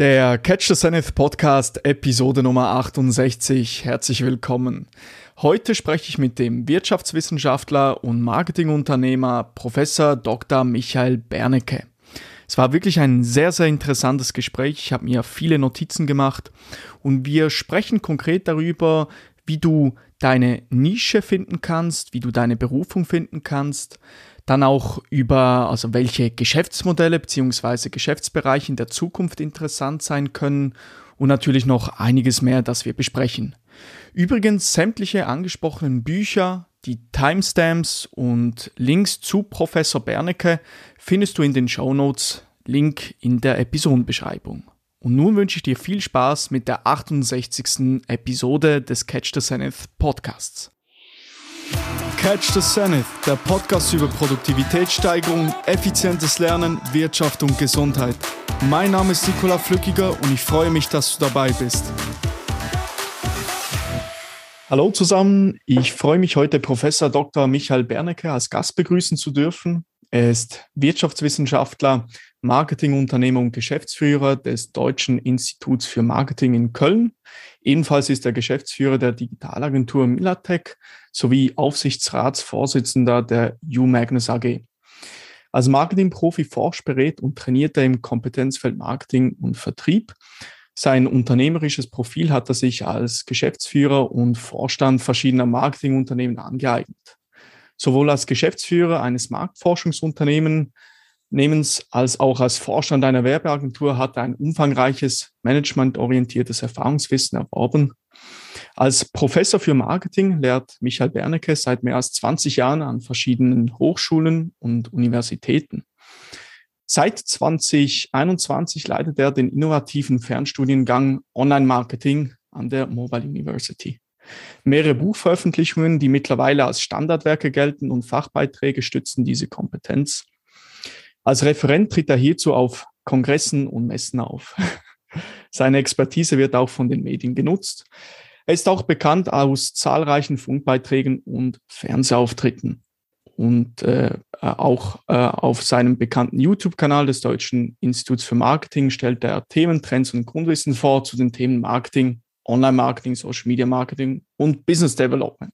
Der Catch the Zenith Podcast, Episode Nummer 68. Herzlich willkommen. Heute spreche ich mit dem Wirtschaftswissenschaftler und Marketingunternehmer Professor Dr. Michael Bernecke. Es war wirklich ein sehr, sehr interessantes Gespräch. Ich habe mir viele Notizen gemacht und wir sprechen konkret darüber, wie du deine Nische finden kannst, wie du deine Berufung finden kannst, dann auch über, also welche Geschäftsmodelle bzw. Geschäftsbereiche in der Zukunft interessant sein können und natürlich noch einiges mehr, das wir besprechen. Übrigens, sämtliche angesprochenen Bücher, die Timestamps und Links zu Professor Bernecke findest du in den Show Notes, Link in der Episodenbeschreibung. Und nun wünsche ich dir viel Spaß mit der 68. Episode des Catch the Zenith Podcasts. Catch the Zenith, der Podcast über Produktivitätssteigerung, effizientes Lernen, Wirtschaft und Gesundheit. Mein Name ist Nikola Flückiger und ich freue mich, dass du dabei bist. Hallo zusammen, ich freue mich heute Professor Dr. Michael Bernecke als Gast begrüßen zu dürfen. Er ist Wirtschaftswissenschaftler, Marketingunternehmer und Geschäftsführer des Deutschen Instituts für Marketing in Köln. Ebenfalls ist er Geschäftsführer der Digitalagentur Milatec sowie Aufsichtsratsvorsitzender der U-Magnus AG. Als Marketingprofi forscht, berät und trainiert er im Kompetenzfeld Marketing und Vertrieb. Sein unternehmerisches Profil hat er sich als Geschäftsführer und Vorstand verschiedener Marketingunternehmen angeeignet. Sowohl als Geschäftsführer eines Marktforschungsunternehmens als auch als Vorstand einer Werbeagentur hat er ein umfangreiches managementorientiertes Erfahrungswissen erworben als Professor für Marketing lehrt Michael Bernecke seit mehr als 20 Jahren an verschiedenen Hochschulen und Universitäten. Seit 2021 leitet er den innovativen Fernstudiengang Online Marketing an der Mobile University. Mehrere Buchveröffentlichungen, die mittlerweile als Standardwerke gelten und Fachbeiträge stützen diese Kompetenz. Als Referent tritt er hierzu auf Kongressen und Messen auf. Seine Expertise wird auch von den Medien genutzt. Er ist auch bekannt aus zahlreichen Funkbeiträgen und Fernsehauftritten. Und äh, auch äh, auf seinem bekannten YouTube-Kanal des Deutschen Instituts für Marketing stellt er Themen, Trends und Grundwissen vor zu den Themen Marketing, Online-Marketing, Social-Media-Marketing und Business Development.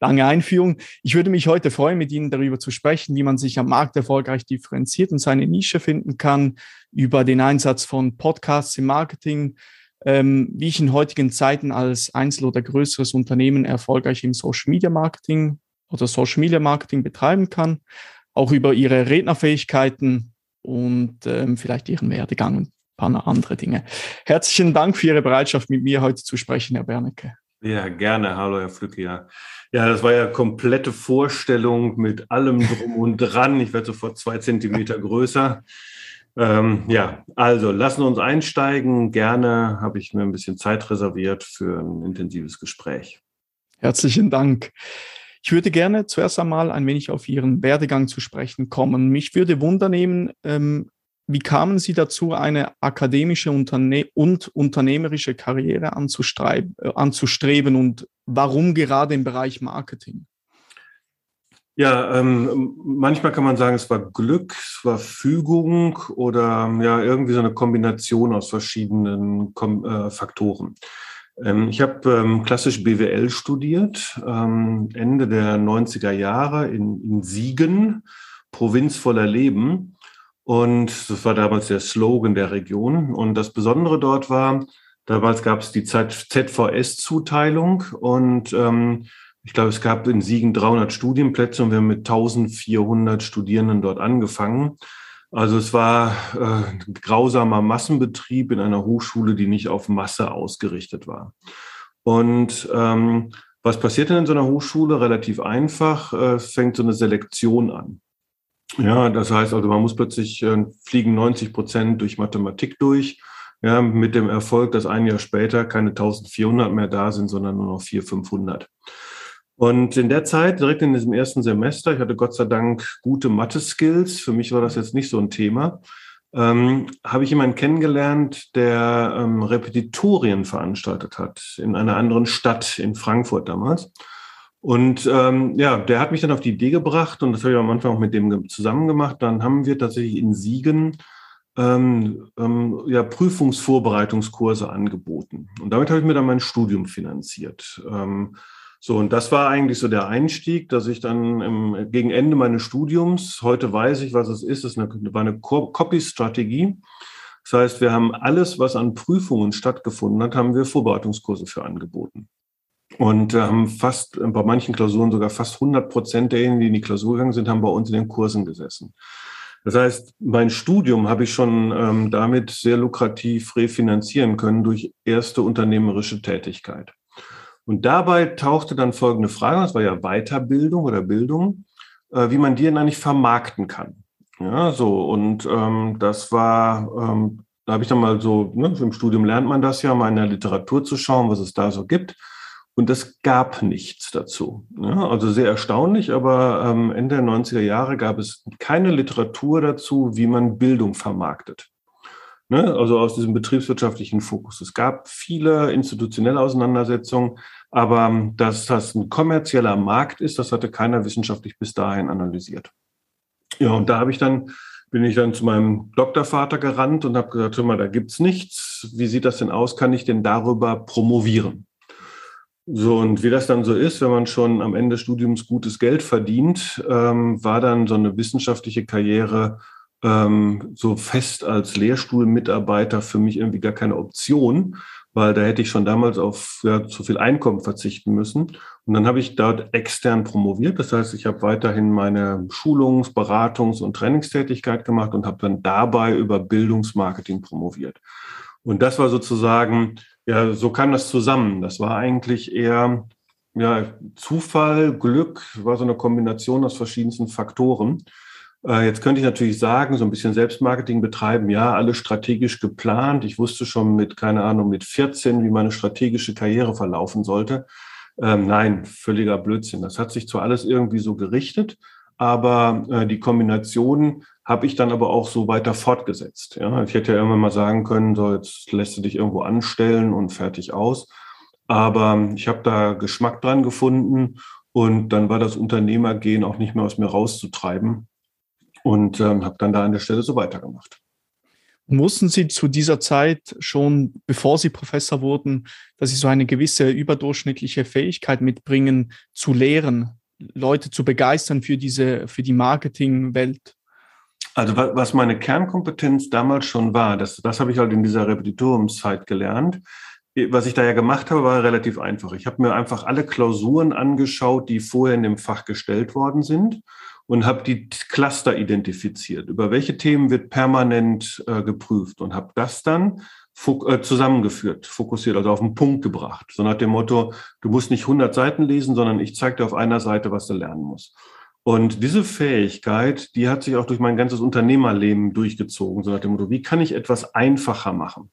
Lange Einführung. Ich würde mich heute freuen, mit Ihnen darüber zu sprechen, wie man sich am Markt erfolgreich differenziert und seine Nische finden kann, über den Einsatz von Podcasts im Marketing, ähm, wie ich in heutigen Zeiten als Einzel- oder größeres Unternehmen erfolgreich im Social Media Marketing oder Social Media Marketing betreiben kann, auch über ihre Rednerfähigkeiten und ähm, vielleicht ihren Werdegang und ein paar andere Dinge. Herzlichen Dank für Ihre Bereitschaft, mit mir heute zu sprechen, Herr Bernecke. Ja, gerne. Hallo, Herr Flücke. Ja. ja, das war ja komplette Vorstellung mit allem drum und dran. Ich werde sofort zwei Zentimeter größer. Ähm, ja, also lassen wir uns einsteigen. Gerne habe ich mir ein bisschen Zeit reserviert für ein intensives Gespräch. Herzlichen Dank. Ich würde gerne zuerst einmal ein wenig auf Ihren Werdegang zu sprechen kommen. Mich würde wundernehmen, ähm, wie kamen Sie dazu, eine akademische und unternehmerische Karriere äh, anzustreben und warum gerade im Bereich Marketing? Ja, ähm, manchmal kann man sagen, es war Glück, es war Fügung oder ja irgendwie so eine Kombination aus verschiedenen Kom äh, Faktoren. Ähm, ich habe ähm, klassisch BWL studiert, ähm, Ende der 90er Jahre in, in Siegen, Provinz voller Leben. Und das war damals der Slogan der Region. Und das Besondere dort war, damals gab es die ZVS-Zuteilung und ähm, ich glaube, es gab in Siegen 300 Studienplätze und wir haben mit 1400 Studierenden dort angefangen. Also es war äh, grausamer Massenbetrieb in einer Hochschule, die nicht auf Masse ausgerichtet war. Und ähm, was passiert denn in so einer Hochschule? Relativ einfach. Äh, fängt so eine Selektion an. Ja, das heißt also, man muss plötzlich äh, fliegen 90 Prozent durch Mathematik durch. Ja, mit dem Erfolg, dass ein Jahr später keine 1400 mehr da sind, sondern nur noch 400, 500. Und in der Zeit, direkt in diesem ersten Semester, ich hatte Gott sei Dank gute Mathe-Skills, für mich war das jetzt nicht so ein Thema, ähm, habe ich jemanden kennengelernt, der ähm, Repetitorien veranstaltet hat in einer anderen Stadt, in Frankfurt damals. Und ähm, ja, der hat mich dann auf die Idee gebracht und das habe ich am Anfang auch mit dem zusammen gemacht. Dann haben wir tatsächlich in Siegen ähm, ähm, ja, Prüfungsvorbereitungskurse angeboten. Und damit habe ich mir dann mein Studium finanziert. Ähm, so, und das war eigentlich so der Einstieg, dass ich dann im, gegen Ende meines Studiums, heute weiß ich, was es ist, es war eine Copy-Strategie. Das heißt, wir haben alles, was an Prüfungen stattgefunden hat, haben wir Vorbereitungskurse für angeboten. Und haben fast, bei manchen Klausuren sogar fast 100 Prozent derjenigen, die in die Klausur gegangen sind, haben bei uns in den Kursen gesessen. Das heißt, mein Studium habe ich schon ähm, damit sehr lukrativ refinanzieren können durch erste unternehmerische Tätigkeit. Und dabei tauchte dann folgende Frage, das war ja Weiterbildung oder Bildung, äh, wie man die denn eigentlich vermarkten kann. Ja, so, und ähm, das war, ähm, da habe ich dann mal so, ne, im Studium lernt man das ja, mal in der Literatur zu schauen, was es da so gibt. Und es gab nichts dazu. Ja, also sehr erstaunlich, aber ähm, Ende der 90er Jahre gab es keine Literatur dazu, wie man Bildung vermarktet. Ne? Also aus diesem betriebswirtschaftlichen Fokus. Es gab viele institutionelle Auseinandersetzungen, aber ähm, dass das ein kommerzieller Markt ist, das hatte keiner wissenschaftlich bis dahin analysiert. Ja, und da habe ich dann, bin ich dann zu meinem Doktorvater gerannt und habe gesagt, hör mal, da gibt's nichts. Wie sieht das denn aus? Kann ich denn darüber promovieren? So, und wie das dann so ist, wenn man schon am Ende des Studiums gutes Geld verdient, ähm, war dann so eine wissenschaftliche Karriere ähm, so fest als Lehrstuhlmitarbeiter für mich irgendwie gar keine Option, weil da hätte ich schon damals auf ja, zu viel Einkommen verzichten müssen. Und dann habe ich dort extern promoviert. Das heißt, ich habe weiterhin meine Schulungs-, Beratungs- und Trainingstätigkeit gemacht und habe dann dabei über Bildungsmarketing promoviert. Und das war sozusagen, ja, so kam das zusammen. Das war eigentlich eher ja, Zufall, Glück, war so eine Kombination aus verschiedensten Faktoren. Äh, jetzt könnte ich natürlich sagen, so ein bisschen Selbstmarketing betreiben, ja, alles strategisch geplant. Ich wusste schon mit, keine Ahnung, mit 14, wie meine strategische Karriere verlaufen sollte. Ähm, nein, völliger Blödsinn. Das hat sich zwar alles irgendwie so gerichtet, aber äh, die Kombination habe ich dann aber auch so weiter fortgesetzt. Ja, ich hätte ja irgendwann mal sagen können, so jetzt lässt du dich irgendwo anstellen und fertig aus. Aber ich habe da Geschmack dran gefunden und dann war das Unternehmergehen auch nicht mehr aus mir rauszutreiben und ähm, habe dann da an der Stelle so weitergemacht. Mussten Sie zu dieser Zeit schon, bevor Sie Professor wurden, dass Sie so eine gewisse überdurchschnittliche Fähigkeit mitbringen, zu lehren, Leute zu begeistern für diese, für die Marketingwelt? Also was meine Kernkompetenz damals schon war, das, das habe ich halt in dieser Repetitoriumszeit gelernt. Was ich da ja gemacht habe, war relativ einfach. Ich habe mir einfach alle Klausuren angeschaut, die vorher in dem Fach gestellt worden sind und habe die Cluster identifiziert. Über welche Themen wird permanent äh, geprüft und habe das dann äh, zusammengeführt, fokussiert, also auf den Punkt gebracht. So nach dem Motto, du musst nicht 100 Seiten lesen, sondern ich zeige dir auf einer Seite, was du lernen musst. Und diese Fähigkeit, die hat sich auch durch mein ganzes Unternehmerleben durchgezogen. So nach dem Motto, wie kann ich etwas einfacher machen?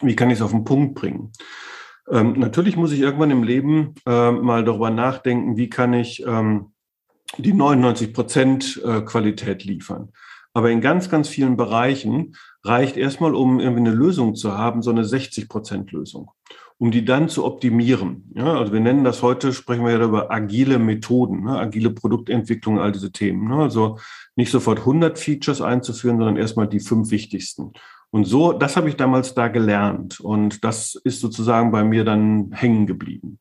Wie kann ich es auf den Punkt bringen? Ähm, natürlich muss ich irgendwann im Leben äh, mal darüber nachdenken, wie kann ich ähm, die 99 Prozent äh, Qualität liefern. Aber in ganz, ganz vielen Bereichen reicht erstmal, um irgendwie eine Lösung zu haben, so eine 60 Prozent Lösung, um die dann zu optimieren. Ja, also wir nennen das heute, sprechen wir ja über agile Methoden, ne, agile Produktentwicklung, all diese Themen. Ne, also nicht sofort 100 Features einzuführen, sondern erstmal die fünf wichtigsten. Und so, das habe ich damals da gelernt. Und das ist sozusagen bei mir dann hängen geblieben.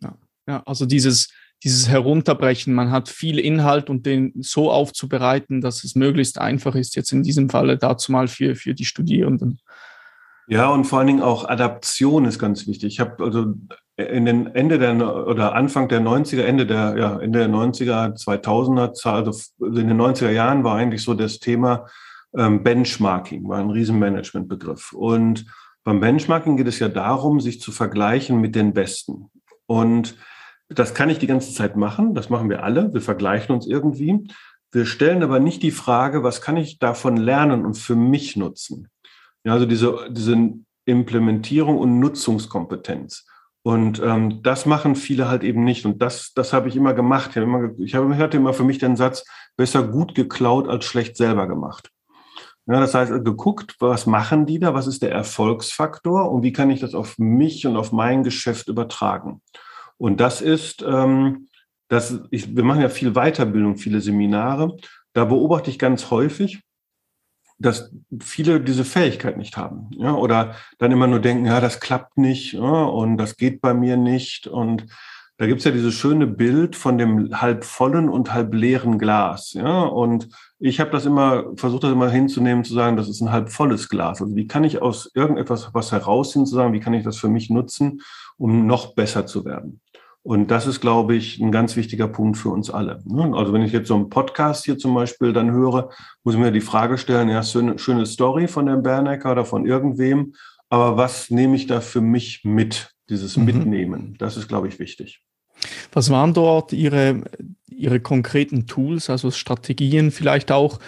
Ja, ja also dieses, dieses Herunterbrechen. Man hat viel Inhalt und den so aufzubereiten, dass es möglichst einfach ist, jetzt in diesem Falle dazu mal für, für die Studierenden. Ja, und vor allen Dingen auch Adaption ist ganz wichtig. Ich habe also in den Ende der oder Anfang der 90er, Ende der, ja, Ende der 90er, 2000er, also in den 90er Jahren war eigentlich so das Thema ähm, Benchmarking, war ein Riesenmanagementbegriff. Und beim Benchmarking geht es ja darum, sich zu vergleichen mit den Besten. Und das kann ich die ganze Zeit machen. Das machen wir alle. Wir vergleichen uns irgendwie. Wir stellen aber nicht die Frage, was kann ich davon lernen und für mich nutzen? Ja, also diese, diese Implementierung und Nutzungskompetenz. Und ähm, das machen viele halt eben nicht. Und das, das habe ich immer gemacht. Ich, habe immer, ich hatte immer für mich den Satz, besser gut geklaut als schlecht selber gemacht. Ja, das heißt, geguckt, was machen die da, was ist der Erfolgsfaktor und wie kann ich das auf mich und auf mein Geschäft übertragen. Und das ist, ähm, das, ich, wir machen ja viel Weiterbildung, viele Seminare. Da beobachte ich ganz häufig, dass viele diese Fähigkeit nicht haben. Ja, oder dann immer nur denken, ja, das klappt nicht ja, und das geht bei mir nicht. Und da gibt's ja dieses schöne Bild von dem halb vollen und halb leeren Glas. Ja, und ich habe das immer, versucht das immer hinzunehmen, zu sagen, das ist ein halb volles Glas. Also wie kann ich aus irgendetwas was herausziehen, zu sagen, wie kann ich das für mich nutzen, um noch besser zu werden? Und das ist, glaube ich, ein ganz wichtiger Punkt für uns alle. Ne? Also wenn ich jetzt so einen Podcast hier zum Beispiel dann höre, muss ich mir die Frage stellen, ja, schöne, schöne Story von dem Bernecker oder von irgendwem, aber was nehme ich da für mich mit? Dieses mhm. Mitnehmen, das ist, glaube ich, wichtig. Was waren dort Ihre, Ihre konkreten Tools, also Strategien vielleicht auch,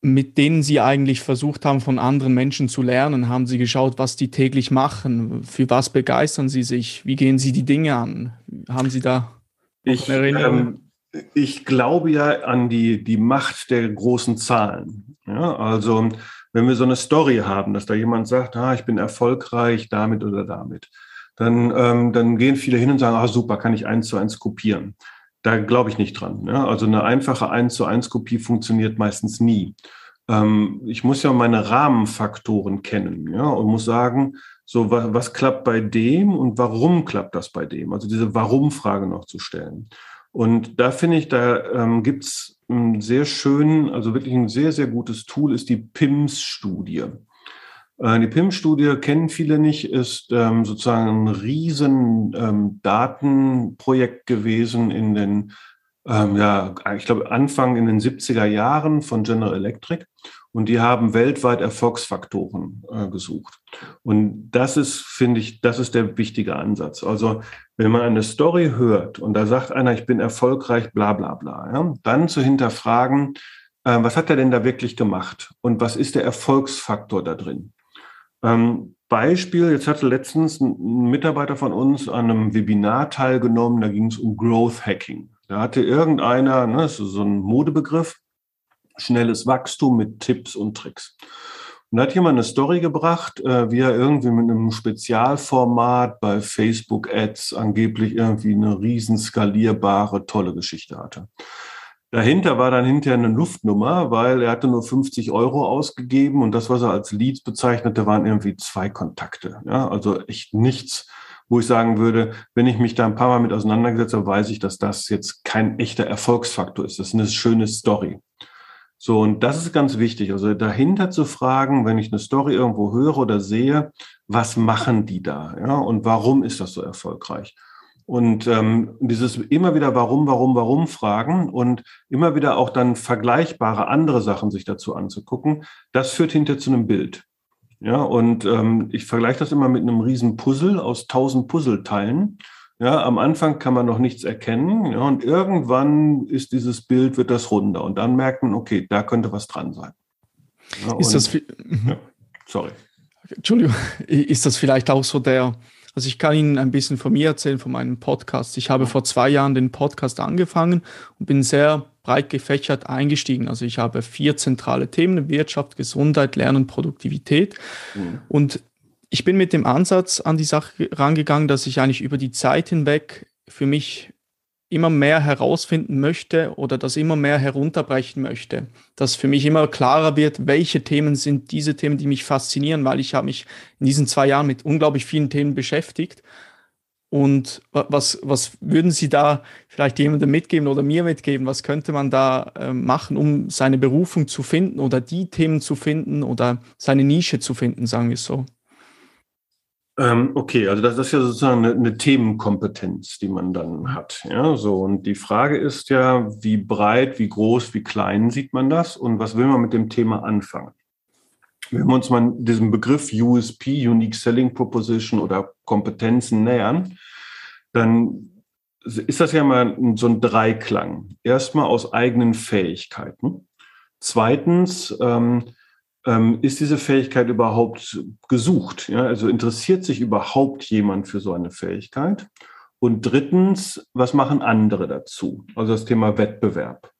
mit denen Sie eigentlich versucht haben, von anderen Menschen zu lernen? Haben Sie geschaut, was die täglich machen? Für was begeistern Sie sich? Wie gehen Sie die Dinge an? Haben Sie da ich, ähm, ich glaube ja an die, die Macht der großen Zahlen. Ja, also wenn wir so eine Story haben, dass da jemand sagt, ah, ich bin erfolgreich damit oder damit, dann, ähm, dann gehen viele hin und sagen, ah, super, kann ich eins zu eins kopieren. Da glaube ich nicht dran. Ja? Also eine einfache 1 zu 1 Kopie funktioniert meistens nie. Ähm, ich muss ja meine Rahmenfaktoren kennen ja? und muss sagen, so was, was klappt bei dem und warum klappt das bei dem? Also diese Warum-Frage noch zu stellen. Und da finde ich, da ähm, gibt es einen sehr schönen, also wirklich ein sehr, sehr gutes Tool, ist die PIMS-Studie. Äh, die PIM-Studie kennen viele nicht, ist ähm, sozusagen ein riesen ähm, Datenprojekt gewesen in den, ähm, ja, ich glaube, Anfang in den 70er Jahren von General Electric. Und die haben weltweit Erfolgsfaktoren äh, gesucht. Und das ist, finde ich, das ist der wichtige Ansatz. Also, wenn man eine Story hört und da sagt einer, ich bin erfolgreich, bla, bla, bla, ja, dann zu hinterfragen, äh, was hat er denn da wirklich gemacht? Und was ist der Erfolgsfaktor da drin? Ähm, Beispiel, jetzt hatte letztens ein Mitarbeiter von uns an einem Webinar teilgenommen, da ging es um Growth Hacking. Da hatte irgendeiner, ne, das ist so ein Modebegriff, schnelles Wachstum mit Tipps und Tricks. Und da hat jemand eine Story gebracht, äh, wie er irgendwie mit einem Spezialformat bei Facebook Ads angeblich irgendwie eine riesen skalierbare, tolle Geschichte hatte. Dahinter war dann hinterher eine Luftnummer, weil er hatte nur 50 Euro ausgegeben und das, was er als Leads bezeichnete, waren irgendwie zwei Kontakte. Ja, also echt nichts, wo ich sagen würde, wenn ich mich da ein paar Mal mit auseinandergesetzt habe, weiß ich, dass das jetzt kein echter Erfolgsfaktor ist. Das ist eine schöne Story. So, und das ist ganz wichtig. Also dahinter zu fragen, wenn ich eine Story irgendwo höre oder sehe, was machen die da? Ja, und warum ist das so erfolgreich? Und ähm, dieses immer wieder warum, warum, warum fragen und immer wieder auch dann vergleichbare andere Sachen sich dazu anzugucken, das führt hinter zu einem Bild. Ja, und ähm, ich vergleiche das immer mit einem riesen Puzzle aus tausend Puzzleteilen. Ja, am Anfang kann man noch nichts erkennen, ja, und irgendwann ist dieses Bild, wird das runder und dann merkt man, okay, da könnte was dran sein. Ja, ist und, das, ja, sorry. Entschuldigung, ist das vielleicht auch so der, also ich kann Ihnen ein bisschen von mir erzählen, von meinem Podcast. Ich habe vor zwei Jahren den Podcast angefangen und bin sehr breit gefächert eingestiegen. Also ich habe vier zentrale Themen, Wirtschaft, Gesundheit, Lernen, Produktivität. Mhm. Und ich bin mit dem Ansatz an die Sache rangegangen, dass ich eigentlich über die Zeit hinweg für mich immer mehr herausfinden möchte oder das immer mehr herunterbrechen möchte. Dass für mich immer klarer wird, welche Themen sind diese Themen, die mich faszinieren, weil ich habe mich in diesen zwei Jahren mit unglaublich vielen Themen beschäftigt. Und was, was würden Sie da vielleicht jemandem mitgeben oder mir mitgeben? Was könnte man da äh, machen, um seine Berufung zu finden oder die Themen zu finden oder seine Nische zu finden, sagen wir so? Ähm, okay, also das, ist ja sozusagen eine, eine, Themenkompetenz, die man dann hat. Ja, so. Und die Frage ist ja, wie breit, wie groß, wie klein sieht man das und was will man mit dem Thema anfangen? Wenn wir uns mal diesem Begriff USP, Unique Selling Proposition oder Kompetenzen nähern, dann ist das ja mal so ein Dreiklang. Erstmal aus eigenen Fähigkeiten. Zweitens, ähm, ähm, ist diese Fähigkeit überhaupt gesucht? Ja? Also interessiert sich überhaupt jemand für so eine Fähigkeit? Und drittens, was machen andere dazu? Also das Thema Wettbewerb.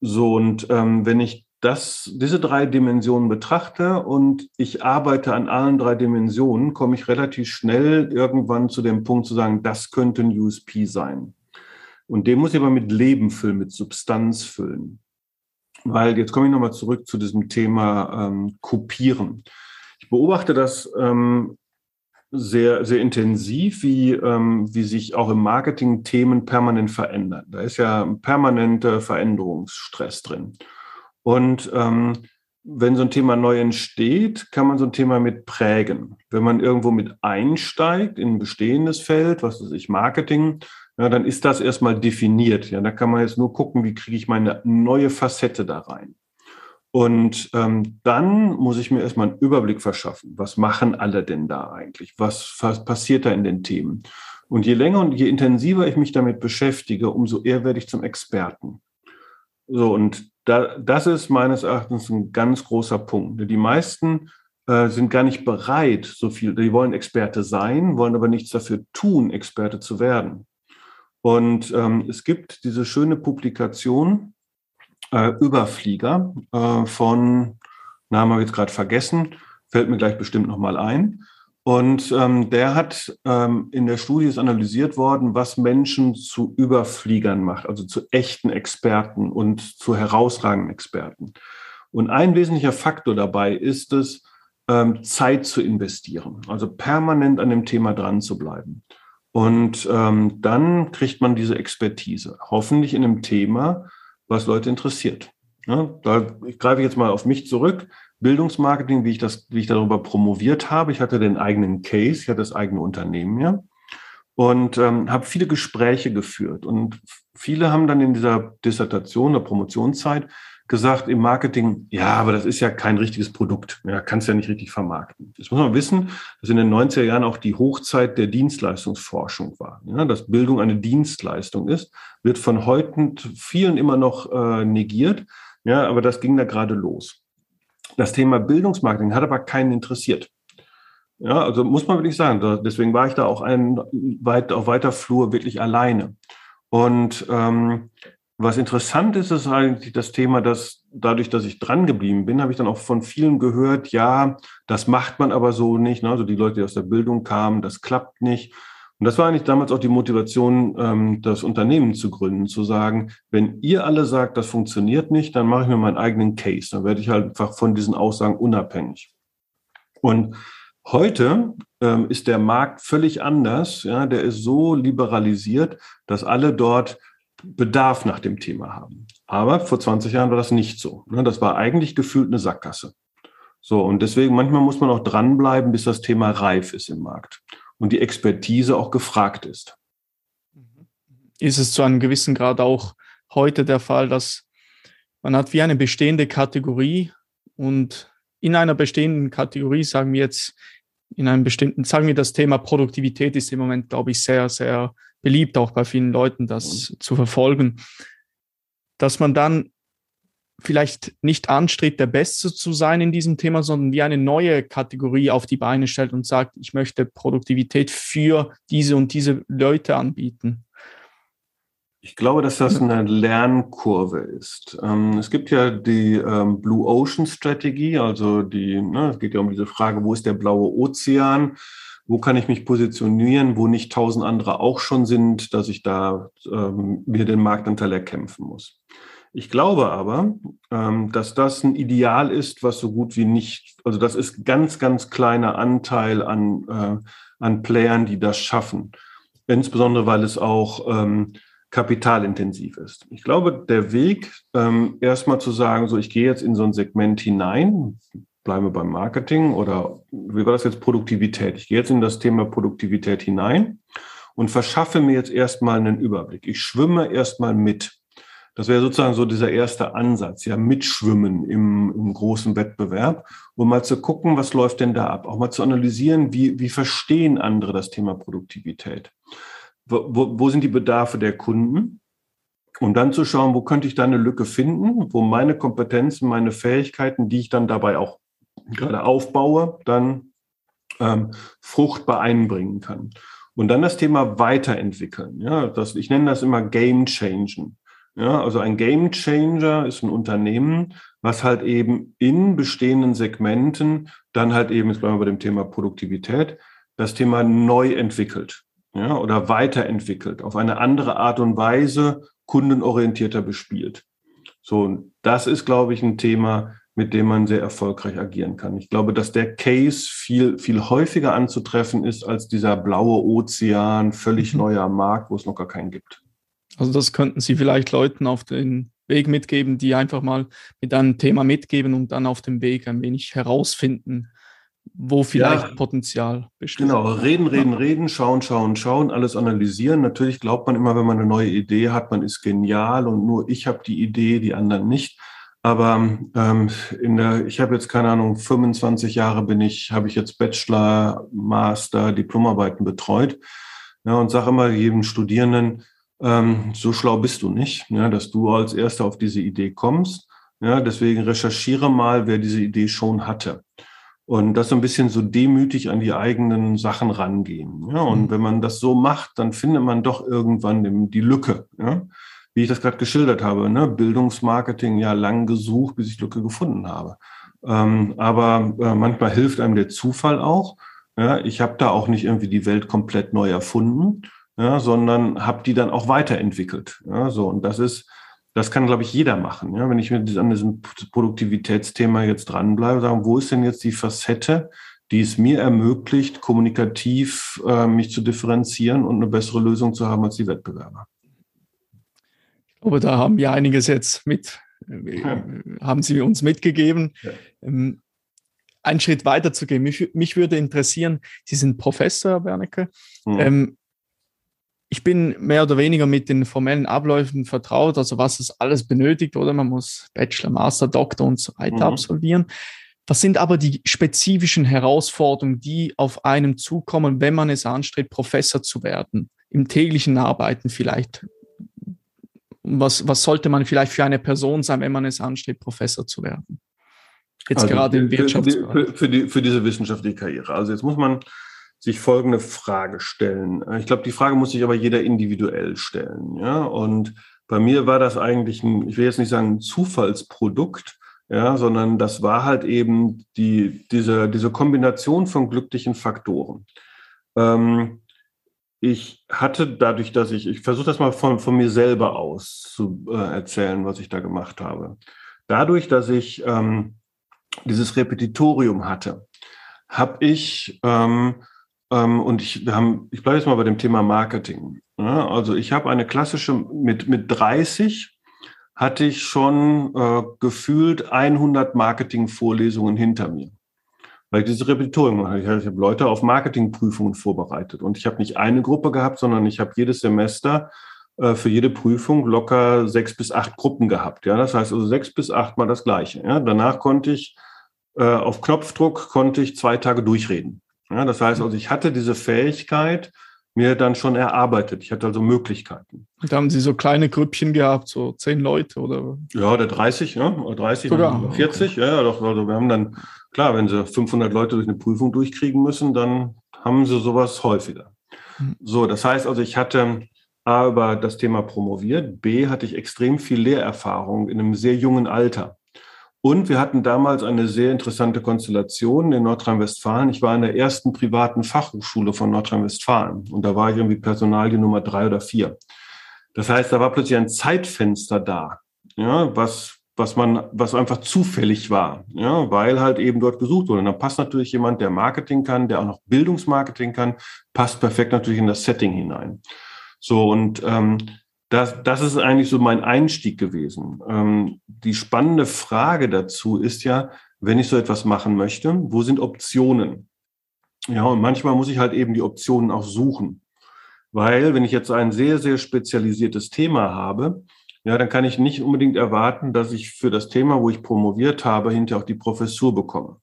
So, und ähm, wenn ich das, diese drei Dimensionen betrachte und ich arbeite an allen drei Dimensionen, komme ich relativ schnell irgendwann zu dem Punkt zu sagen, das könnte ein USP sein. Und den muss ich aber mit Leben füllen, mit Substanz füllen. Weil jetzt komme ich nochmal zurück zu diesem Thema ähm, Kopieren. Ich beobachte das ähm, sehr, sehr intensiv, wie, ähm, wie sich auch im Marketing Themen permanent verändern. Da ist ja permanenter Veränderungsstress drin. Und ähm, wenn so ein Thema neu entsteht, kann man so ein Thema mit prägen. Wenn man irgendwo mit einsteigt in ein bestehendes Feld, was weiß ich, Marketing, ja, dann ist das erstmal definiert. Ja, da kann man jetzt nur gucken, wie kriege ich meine neue Facette da rein. Und ähm, dann muss ich mir erstmal einen Überblick verschaffen. Was machen alle denn da eigentlich? Was, was passiert da in den Themen? Und je länger und je intensiver ich mich damit beschäftige, umso eher werde ich zum Experten. So, und da, das ist meines Erachtens ein ganz großer Punkt. Die meisten äh, sind gar nicht bereit, so viel, die wollen Experte sein, wollen aber nichts dafür tun, Experte zu werden. Und ähm, es gibt diese schöne Publikation äh, Überflieger äh, von, Namen habe ich jetzt gerade vergessen, fällt mir gleich bestimmt nochmal ein. Und ähm, der hat ähm, in der Studie ist analysiert worden, was Menschen zu Überfliegern macht, also zu echten Experten und zu herausragenden Experten. Und ein wesentlicher Faktor dabei ist es, ähm, Zeit zu investieren, also permanent an dem Thema dran zu bleiben. Und ähm, dann kriegt man diese Expertise, hoffentlich in einem Thema, was Leute interessiert. Ja, da greife ich jetzt mal auf mich zurück. Bildungsmarketing, wie ich das, wie ich darüber promoviert habe. Ich hatte den eigenen Case, ich hatte das eigene Unternehmen ja und ähm, habe viele Gespräche geführt. Und viele haben dann in dieser Dissertation, der Promotionszeit gesagt im Marketing, ja, aber das ist ja kein richtiges Produkt. Ja, kannst ja nicht richtig vermarkten. Jetzt muss man wissen, dass in den 90er Jahren auch die Hochzeit der Dienstleistungsforschung war. Ja, dass Bildung eine Dienstleistung ist, wird von heute vielen immer noch äh, negiert. Ja, aber das ging da gerade los. Das Thema Bildungsmarketing hat aber keinen interessiert. Ja, also muss man wirklich sagen, deswegen war ich da auch ein, weit, auf weiter Flur wirklich alleine. Und ähm, was interessant ist, ist eigentlich das Thema, dass dadurch, dass ich dran geblieben bin, habe ich dann auch von vielen gehört, ja, das macht man aber so nicht. Ne? Also die Leute, die aus der Bildung kamen, das klappt nicht. Und das war eigentlich damals auch die Motivation, ähm, das Unternehmen zu gründen, zu sagen, wenn ihr alle sagt, das funktioniert nicht, dann mache ich mir meinen eigenen Case. Dann werde ich halt einfach von diesen Aussagen unabhängig. Und heute ähm, ist der Markt völlig anders. Ja, der ist so liberalisiert, dass alle dort Bedarf nach dem Thema haben. Aber vor 20 Jahren war das nicht so. Ne? Das war eigentlich gefühlt eine Sackgasse. So, und deswegen manchmal muss man auch dranbleiben, bis das Thema reif ist im Markt und die Expertise auch gefragt ist. Ist es zu einem gewissen Grad auch heute der Fall, dass man hat wie eine bestehende Kategorie und in einer bestehenden Kategorie, sagen wir jetzt, in einem bestimmten, sagen wir, das Thema Produktivität ist im Moment, glaube ich, sehr, sehr beliebt, auch bei vielen Leuten, das mhm. zu verfolgen, dass man dann vielleicht nicht anstrebt, der Beste zu sein in diesem Thema, sondern wie eine neue Kategorie auf die Beine stellt und sagt, ich möchte Produktivität für diese und diese Leute anbieten. Ich glaube, dass das eine Lernkurve ist. Ähm, es gibt ja die ähm, Blue Ocean Strategie, also die, ne, es geht ja um diese Frage, wo ist der blaue Ozean? Wo kann ich mich positionieren, wo nicht tausend andere auch schon sind, dass ich da ähm, mir den Marktanteil erkämpfen muss. Ich glaube aber, ähm, dass das ein Ideal ist, was so gut wie nicht, also das ist ganz, ganz kleiner Anteil an, äh, an Playern, die das schaffen. Insbesondere, weil es auch ähm, kapitalintensiv ist. Ich glaube, der Weg, ähm, erstmal zu sagen, so ich gehe jetzt in so ein Segment hinein, bleiben wir beim Marketing oder wie war das jetzt Produktivität? Ich gehe jetzt in das Thema Produktivität hinein und verschaffe mir jetzt erstmal einen Überblick. Ich schwimme erstmal mit. Das wäre sozusagen so dieser erste Ansatz, ja, mitschwimmen im, im großen Wettbewerb, um mal zu gucken, was läuft denn da ab? Auch mal zu analysieren, wie, wie verstehen andere das Thema Produktivität? Wo, wo, wo sind die Bedarfe der Kunden? Und dann zu schauen, wo könnte ich da eine Lücke finden, wo meine Kompetenzen, meine Fähigkeiten, die ich dann dabei auch gerade aufbaue, dann ähm, fruchtbar einbringen kann. Und dann das Thema weiterentwickeln. Ja, das, ich nenne das immer Game Changen. Ja, also ein Game Changer ist ein Unternehmen, was halt eben in bestehenden Segmenten dann halt eben, jetzt bleiben wir bei dem Thema Produktivität, das Thema neu entwickelt ja, oder weiterentwickelt, auf eine andere Art und Weise kundenorientierter bespielt. So, das ist, glaube ich, ein Thema, mit dem man sehr erfolgreich agieren kann. Ich glaube, dass der Case viel, viel häufiger anzutreffen ist als dieser blaue Ozean, völlig mhm. neuer Markt, wo es noch gar keinen gibt. Also das könnten Sie vielleicht Leuten auf den Weg mitgeben, die einfach mal mit einem Thema mitgeben und dann auf dem Weg ein wenig herausfinden, wo vielleicht ja, Potenzial besteht. Genau, reden, reden, reden, schauen, schauen, schauen, alles analysieren. Natürlich glaubt man immer, wenn man eine neue Idee hat, man ist genial und nur ich habe die Idee, die anderen nicht. Aber ähm, in der, ich habe jetzt keine Ahnung, 25 Jahre bin ich, habe ich jetzt Bachelor, Master, Diplomarbeiten betreut. Ja, und sage immer jedem Studierenden, ähm, so schlau bist du nicht, ja, dass du als Erster auf diese Idee kommst. Ja, deswegen recherchiere mal, wer diese Idee schon hatte. Und das so ein bisschen so demütig an die eigenen Sachen rangehen. Ja, und mhm. wenn man das so macht, dann findet man doch irgendwann die Lücke. Ja wie ich das gerade geschildert habe, ne? Bildungsmarketing ja lang gesucht, bis ich Lücke gefunden habe. Ähm, aber äh, manchmal hilft einem der Zufall auch. Ja? Ich habe da auch nicht irgendwie die Welt komplett neu erfunden, ja, sondern habe die dann auch weiterentwickelt. Ja? So, und das ist, das kann, glaube ich, jeder machen. Ja? Wenn ich mir an diesem Produktivitätsthema jetzt dranbleibe, sagen, wo ist denn jetzt die Facette, die es mir ermöglicht, kommunikativ äh, mich zu differenzieren und eine bessere Lösung zu haben als die Wettbewerber? Aber da haben wir einiges jetzt mit, äh, haben Sie uns mitgegeben. Ja. Ähm, einen Schritt weiter zu gehen. Mich, mich, würde interessieren, Sie sind Professor, Herr Wernicke. Mhm. Ähm, ich bin mehr oder weniger mit den formellen Abläufen vertraut, also was es alles benötigt, oder man muss Bachelor, Master, Doktor und so weiter mhm. absolvieren. Was sind aber die spezifischen Herausforderungen, die auf einem zukommen, wenn man es anstrebt, Professor zu werden? Im täglichen Arbeiten vielleicht was, was sollte man vielleicht für eine Person sein, wenn man es anstrebt, Professor zu werden? Jetzt also gerade im Wirtschaftsbereich. Für, für, die, für diese wissenschaftliche Karriere. Also jetzt muss man sich folgende Frage stellen. Ich glaube, die Frage muss sich aber jeder individuell stellen. Ja, und bei mir war das eigentlich ein, ich will jetzt nicht sagen ein Zufallsprodukt, ja, sondern das war halt eben die, diese, diese Kombination von glücklichen Faktoren. Ähm, ich hatte dadurch, dass ich, ich versuche das mal von, von mir selber aus zu äh, erzählen, was ich da gemacht habe. Dadurch, dass ich ähm, dieses Repetitorium hatte, habe ich, ähm, ähm, und ich, wir haben, ich bleibe jetzt mal bei dem Thema Marketing. Ja, also ich habe eine klassische, mit, mit 30 hatte ich schon äh, gefühlt 100 Marketing-Vorlesungen hinter mir weil ich diese Repetitorium mache. Ich habe Leute auf Marketingprüfungen vorbereitet und ich habe nicht eine Gruppe gehabt, sondern ich habe jedes Semester äh, für jede Prüfung locker sechs bis acht Gruppen gehabt. Ja, das heißt also sechs bis acht mal das Gleiche. Ja, danach konnte ich äh, auf Knopfdruck konnte ich zwei Tage durchreden. Ja, das heißt also, ich hatte diese Fähigkeit, mir dann schon erarbeitet. Ich hatte also Möglichkeiten. Und da haben Sie so kleine Grüppchen gehabt, so zehn Leute oder? Ja, oder 30, ja, oder 30, oder 40. Okay. Ja, doch, also wir haben dann Klar, wenn sie 500 Leute durch eine Prüfung durchkriegen müssen, dann haben sie sowas häufiger. Mhm. So, das heißt also, ich hatte A über das Thema promoviert, B hatte ich extrem viel Lehrerfahrung in einem sehr jungen Alter. Und wir hatten damals eine sehr interessante Konstellation in Nordrhein-Westfalen. Ich war in der ersten privaten Fachhochschule von Nordrhein-Westfalen und da war ich irgendwie Personal die Nummer drei oder vier. Das heißt, da war plötzlich ein Zeitfenster da, ja, was was man, was einfach zufällig war, ja, weil halt eben dort gesucht wurde. Und dann passt natürlich jemand, der Marketing kann, der auch noch Bildungsmarketing kann, passt perfekt natürlich in das Setting hinein. So und ähm, das, das ist eigentlich so mein Einstieg gewesen. Ähm, die spannende Frage dazu ist ja, wenn ich so etwas machen möchte, wo sind Optionen? Ja, und manchmal muss ich halt eben die Optionen auch suchen. Weil, wenn ich jetzt ein sehr, sehr spezialisiertes Thema habe, ja, dann kann ich nicht unbedingt erwarten, dass ich für das Thema, wo ich promoviert habe, hinterher auch die Professur bekomme.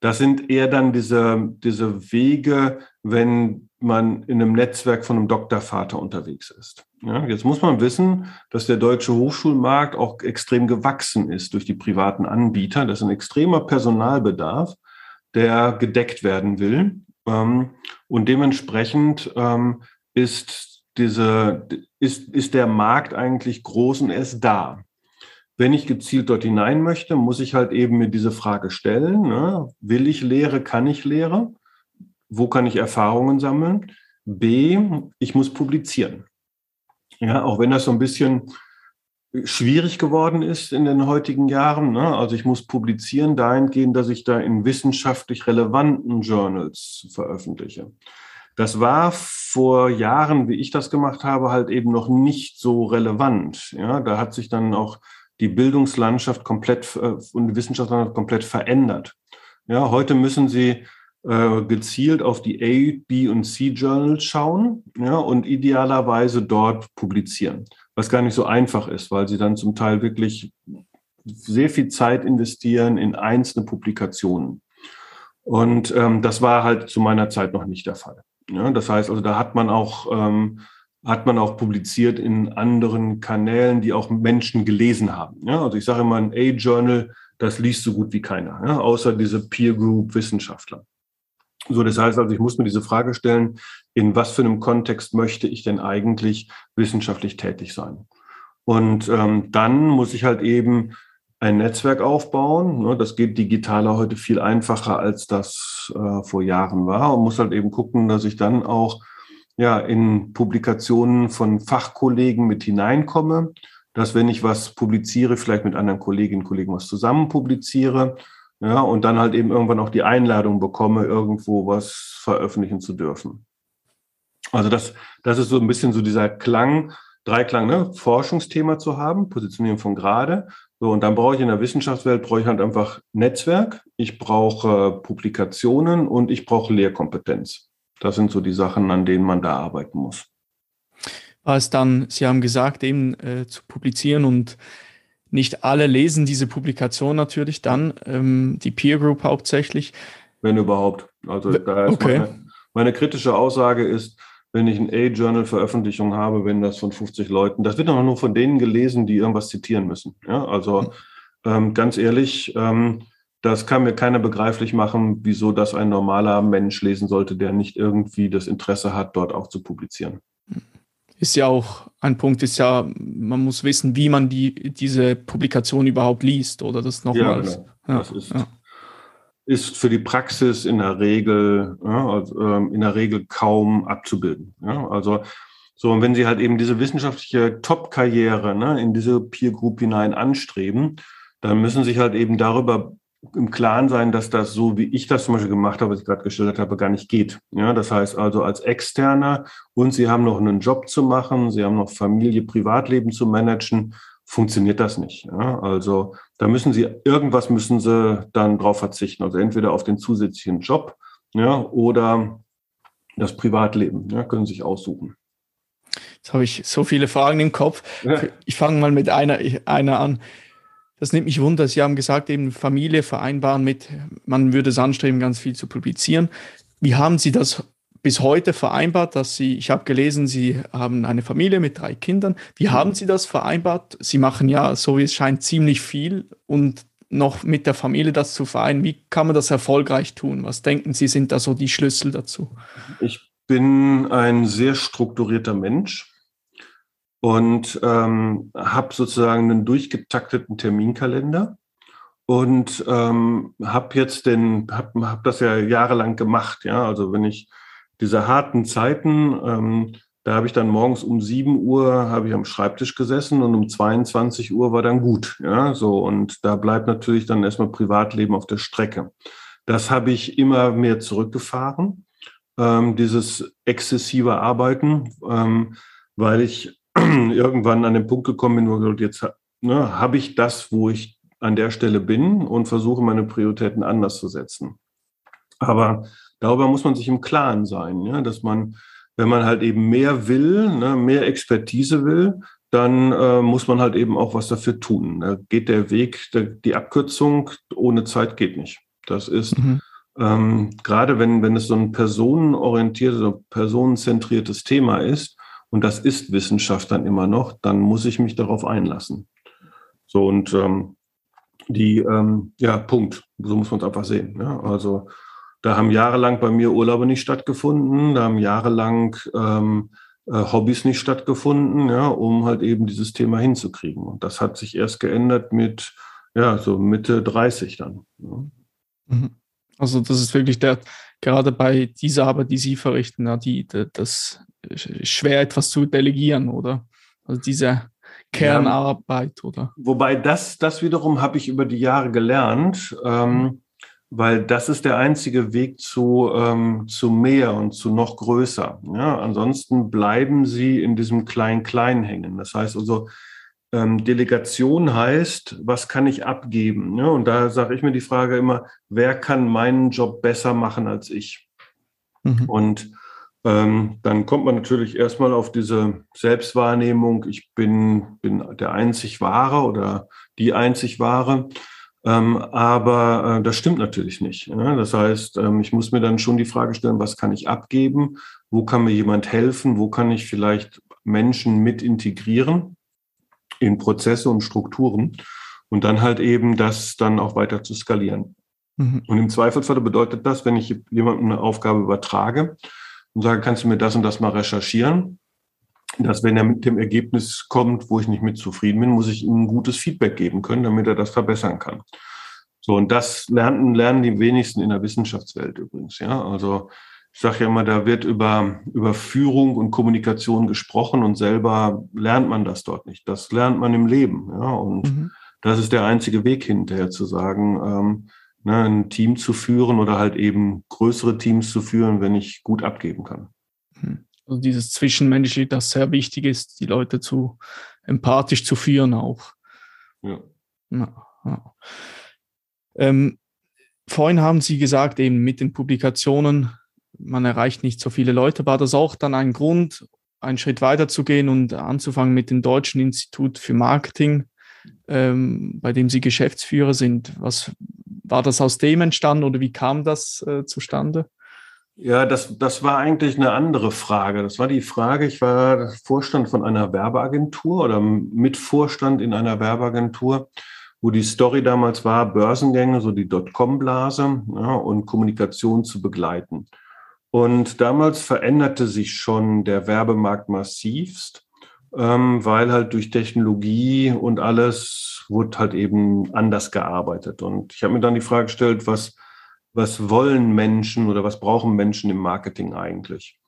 Das sind eher dann diese, diese Wege, wenn man in einem Netzwerk von einem Doktorvater unterwegs ist. Ja, jetzt muss man wissen, dass der deutsche Hochschulmarkt auch extrem gewachsen ist durch die privaten Anbieter. Das ist ein extremer Personalbedarf, der gedeckt werden will. Ähm, und dementsprechend ähm, ist diese, ist, ist der Markt eigentlich groß und er ist da. Wenn ich gezielt dort hinein möchte, muss ich halt eben mir diese Frage stellen. Ne? Will ich Lehre, kann ich Lehre? Wo kann ich Erfahrungen sammeln? B, ich muss publizieren. Ja, auch wenn das so ein bisschen schwierig geworden ist in den heutigen Jahren. Ne? Also ich muss publizieren dahingehend, dass ich da in wissenschaftlich relevanten Journals veröffentliche. Das war vor Jahren, wie ich das gemacht habe, halt eben noch nicht so relevant. Ja, da hat sich dann auch die Bildungslandschaft komplett äh, und die Wissenschaft komplett verändert. Ja, heute müssen Sie äh, gezielt auf die A, B und C Journals schauen ja, und idealerweise dort publizieren, was gar nicht so einfach ist, weil sie dann zum Teil wirklich sehr viel Zeit investieren in einzelne Publikationen. Und ähm, das war halt zu meiner Zeit noch nicht der Fall. Ja, das heißt also, da hat man auch ähm, hat man auch publiziert in anderen Kanälen, die auch Menschen gelesen haben. Ja, also ich sage immer, ein A-Journal, das liest so gut wie keiner, ja, außer diese Peer Group Wissenschaftler. So, das heißt also, ich muss mir diese Frage stellen, in was für einem Kontext möchte ich denn eigentlich wissenschaftlich tätig sein? Und ähm, dann muss ich halt eben ein Netzwerk aufbauen. Ne? Das geht digitaler heute viel einfacher, als das äh, vor Jahren war. Und muss halt eben gucken, dass ich dann auch ja, in Publikationen von Fachkollegen mit hineinkomme, dass wenn ich was publiziere, vielleicht mit anderen Kolleginnen und Kollegen was zusammen publiziere, ja, und dann halt eben irgendwann auch die Einladung bekomme, irgendwo was veröffentlichen zu dürfen. Also das, das ist so ein bisschen so dieser Klang, Dreiklang, ne? Forschungsthema zu haben, Positionieren von Grade. So, und dann brauche ich in der Wissenschaftswelt, brauche ich halt einfach Netzwerk, ich brauche Publikationen und ich brauche Lehrkompetenz. Das sind so die Sachen, an denen man da arbeiten muss. War es dann, Sie haben gesagt, eben äh, zu publizieren und nicht alle lesen diese Publikation natürlich dann, ähm, die Peer Group hauptsächlich. Wenn überhaupt. Also da ist okay. meine, meine kritische Aussage ist, wenn ich ein A-Journal-Veröffentlichung habe, wenn das von 50 Leuten, das wird auch nur von denen gelesen, die irgendwas zitieren müssen. Ja, also ähm, ganz ehrlich, ähm, das kann mir keiner begreiflich machen, wieso das ein normaler Mensch lesen sollte, der nicht irgendwie das Interesse hat, dort auch zu publizieren ist ja auch ein Punkt, ist ja, man muss wissen, wie man die, diese Publikation überhaupt liest oder das nochmals. Ja, genau. ja, das ist, ja. Ist für die Praxis in der Regel, ja, also, ähm, in der Regel kaum abzubilden. Ja, also so, und wenn Sie halt eben diese wissenschaftliche Top-Karriere ne, in diese Peer Group hinein anstreben, dann müssen Sie sich halt eben darüber im Klaren sein, dass das so, wie ich das zum Beispiel gemacht habe, was ich gerade geschildert habe, gar nicht geht. Ja, das heißt also als Externer und Sie haben noch einen Job zu machen, Sie haben noch Familie, Privatleben zu managen, funktioniert das nicht. Ja, also da müssen Sie, irgendwas müssen Sie dann drauf verzichten. Also entweder auf den zusätzlichen Job ja, oder das Privatleben. Ja, können Sie sich aussuchen. Jetzt habe ich so viele Fragen im Kopf. Ja. Ich fange mal mit einer, einer an. Das nimmt mich wunder. Sie haben gesagt, eben Familie vereinbaren mit, man würde es anstreben, ganz viel zu publizieren. Wie haben Sie das bis heute vereinbart, dass Sie, ich habe gelesen, Sie haben eine Familie mit drei Kindern. Wie haben Sie das vereinbart? Sie machen ja, so wie es scheint, ziemlich viel und noch mit der Familie das zu vereinen. Wie kann man das erfolgreich tun? Was denken Sie, sind da so die Schlüssel dazu? Ich bin ein sehr strukturierter Mensch und ähm, habe sozusagen einen durchgetakteten Terminkalender und ähm, habe jetzt den, habe hab das ja jahrelang gemacht, ja, also wenn ich diese harten Zeiten, ähm, da habe ich dann morgens um 7 Uhr habe ich am Schreibtisch gesessen und um 22 Uhr war dann gut, ja, so und da bleibt natürlich dann erstmal Privatleben auf der Strecke. Das habe ich immer mehr zurückgefahren, ähm, dieses exzessive Arbeiten, ähm, weil ich irgendwann an den Punkt gekommen bin, wo ich jetzt ne, habe ich das, wo ich an der Stelle bin und versuche meine Prioritäten anders zu setzen. Aber darüber muss man sich im Klaren sein, ja, dass man, wenn man halt eben mehr will, ne, mehr Expertise will, dann äh, muss man halt eben auch was dafür tun. Da geht der Weg, der, die Abkürzung ohne Zeit geht nicht. Das ist mhm. ähm, gerade wenn, wenn es so ein personenorientiertes, personenzentriertes Thema ist, und das ist Wissenschaft dann immer noch, dann muss ich mich darauf einlassen. So und ähm, die, ähm, ja, Punkt. So muss man es einfach sehen. Ja? Also da haben jahrelang bei mir Urlaube nicht stattgefunden, da haben jahrelang ähm, äh, Hobbys nicht stattgefunden, ja, um halt eben dieses Thema hinzukriegen. Und das hat sich erst geändert mit, ja, so Mitte 30 dann. Ja. Mhm. Also das ist wirklich der, gerade bei dieser Arbeit, die Sie verrichten, ja, die, das schwer etwas zu delegieren, oder? Also diese Kernarbeit, oder? Wobei das, das wiederum habe ich über die Jahre gelernt, ähm, weil das ist der einzige Weg zu, ähm, zu mehr und zu noch größer. Ja, ansonsten bleiben sie in diesem Klein-Klein hängen. Das heißt also, ähm, Delegation heißt, was kann ich abgeben? Ja, und da sage ich mir die Frage immer, wer kann meinen Job besser machen als ich? Mhm. Und ähm, dann kommt man natürlich erstmal auf diese Selbstwahrnehmung, ich bin, bin der einzig Wahre oder die einzig Wahre. Ähm, aber äh, das stimmt natürlich nicht. Ja? Das heißt, ähm, ich muss mir dann schon die Frage stellen, was kann ich abgeben? Wo kann mir jemand helfen? Wo kann ich vielleicht Menschen mit integrieren in Prozesse und Strukturen? Und dann halt eben das dann auch weiter zu skalieren. Mhm. Und im Zweifelsfall bedeutet das, wenn ich jemandem eine Aufgabe übertrage, und sage, kannst du mir das und das mal recherchieren? Dass wenn er mit dem Ergebnis kommt, wo ich nicht mit zufrieden bin, muss ich ihm ein gutes Feedback geben können, damit er das verbessern kann. So, und das lernen, lernen die wenigsten in der Wissenschaftswelt übrigens. Ja, also ich sage ja immer, da wird über, über Führung und Kommunikation gesprochen und selber lernt man das dort nicht. Das lernt man im Leben. Ja, und mhm. das ist der einzige Weg hinterher zu sagen, ähm, ne, ein Team zu führen oder halt eben größere Teams zu führen, wenn ich gut abgeben kann. Hm. Also dieses Zwischenmenschliche, das sehr wichtig ist, die Leute zu empathisch zu führen auch. Ja. ja, ja. Ähm, vorhin haben Sie gesagt, eben mit den Publikationen, man erreicht nicht so viele Leute. War das auch dann ein Grund, einen Schritt weiter zu gehen und anzufangen mit dem Deutschen Institut für Marketing, ähm, bei dem Sie Geschäftsführer sind? Was, war das aus dem entstanden oder wie kam das äh, zustande? Ja, das, das war eigentlich eine andere Frage. Das war die Frage, ich war Vorstand von einer Werbeagentur oder Mitvorstand in einer Werbeagentur, wo die Story damals war, Börsengänge, so die Dotcom-Blase ja, und Kommunikation zu begleiten. Und damals veränderte sich schon der Werbemarkt massivst ähm, weil halt durch Technologie und alles wurde halt eben anders gearbeitet. Und ich habe mir dann die Frage gestellt, was, was wollen Menschen oder was brauchen Menschen im Marketing eigentlich?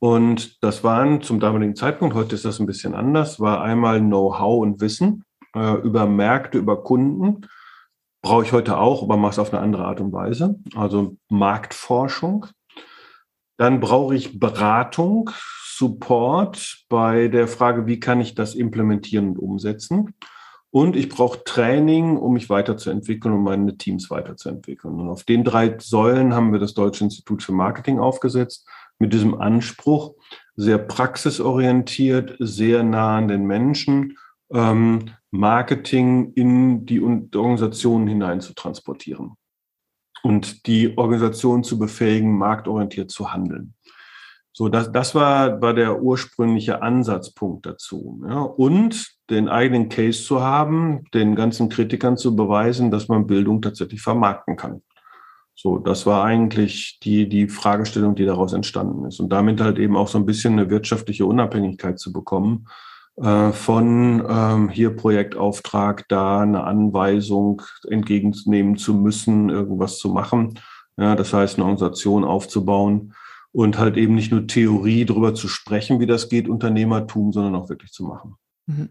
Und das waren zum damaligen Zeitpunkt, heute ist das ein bisschen anders, war einmal Know-how und Wissen äh, über Märkte, über Kunden. Brauche ich heute auch, aber mache es auf eine andere Art und Weise. Also Marktforschung. Dann brauche ich Beratung Support bei der Frage, wie kann ich das implementieren und umsetzen. Und ich brauche Training, um mich weiterzuentwickeln und meine Teams weiterzuentwickeln. Und auf den drei Säulen haben wir das Deutsche Institut für Marketing aufgesetzt, mit diesem Anspruch, sehr praxisorientiert, sehr nah an den Menschen, ähm, Marketing in die Organisationen hinein zu transportieren und die Organisation zu befähigen, marktorientiert zu handeln. So, das, das war, war der ursprüngliche Ansatzpunkt dazu. Ja. Und den eigenen Case zu haben, den ganzen Kritikern zu beweisen, dass man Bildung tatsächlich vermarkten kann. So, das war eigentlich die, die Fragestellung, die daraus entstanden ist. Und damit halt eben auch so ein bisschen eine wirtschaftliche Unabhängigkeit zu bekommen äh, von ähm, hier Projektauftrag, da eine Anweisung entgegennehmen zu müssen, irgendwas zu machen. Ja, das heißt, eine Organisation aufzubauen und halt eben nicht nur Theorie darüber zu sprechen, wie das geht, Unternehmertum, sondern auch wirklich zu machen. Mhm.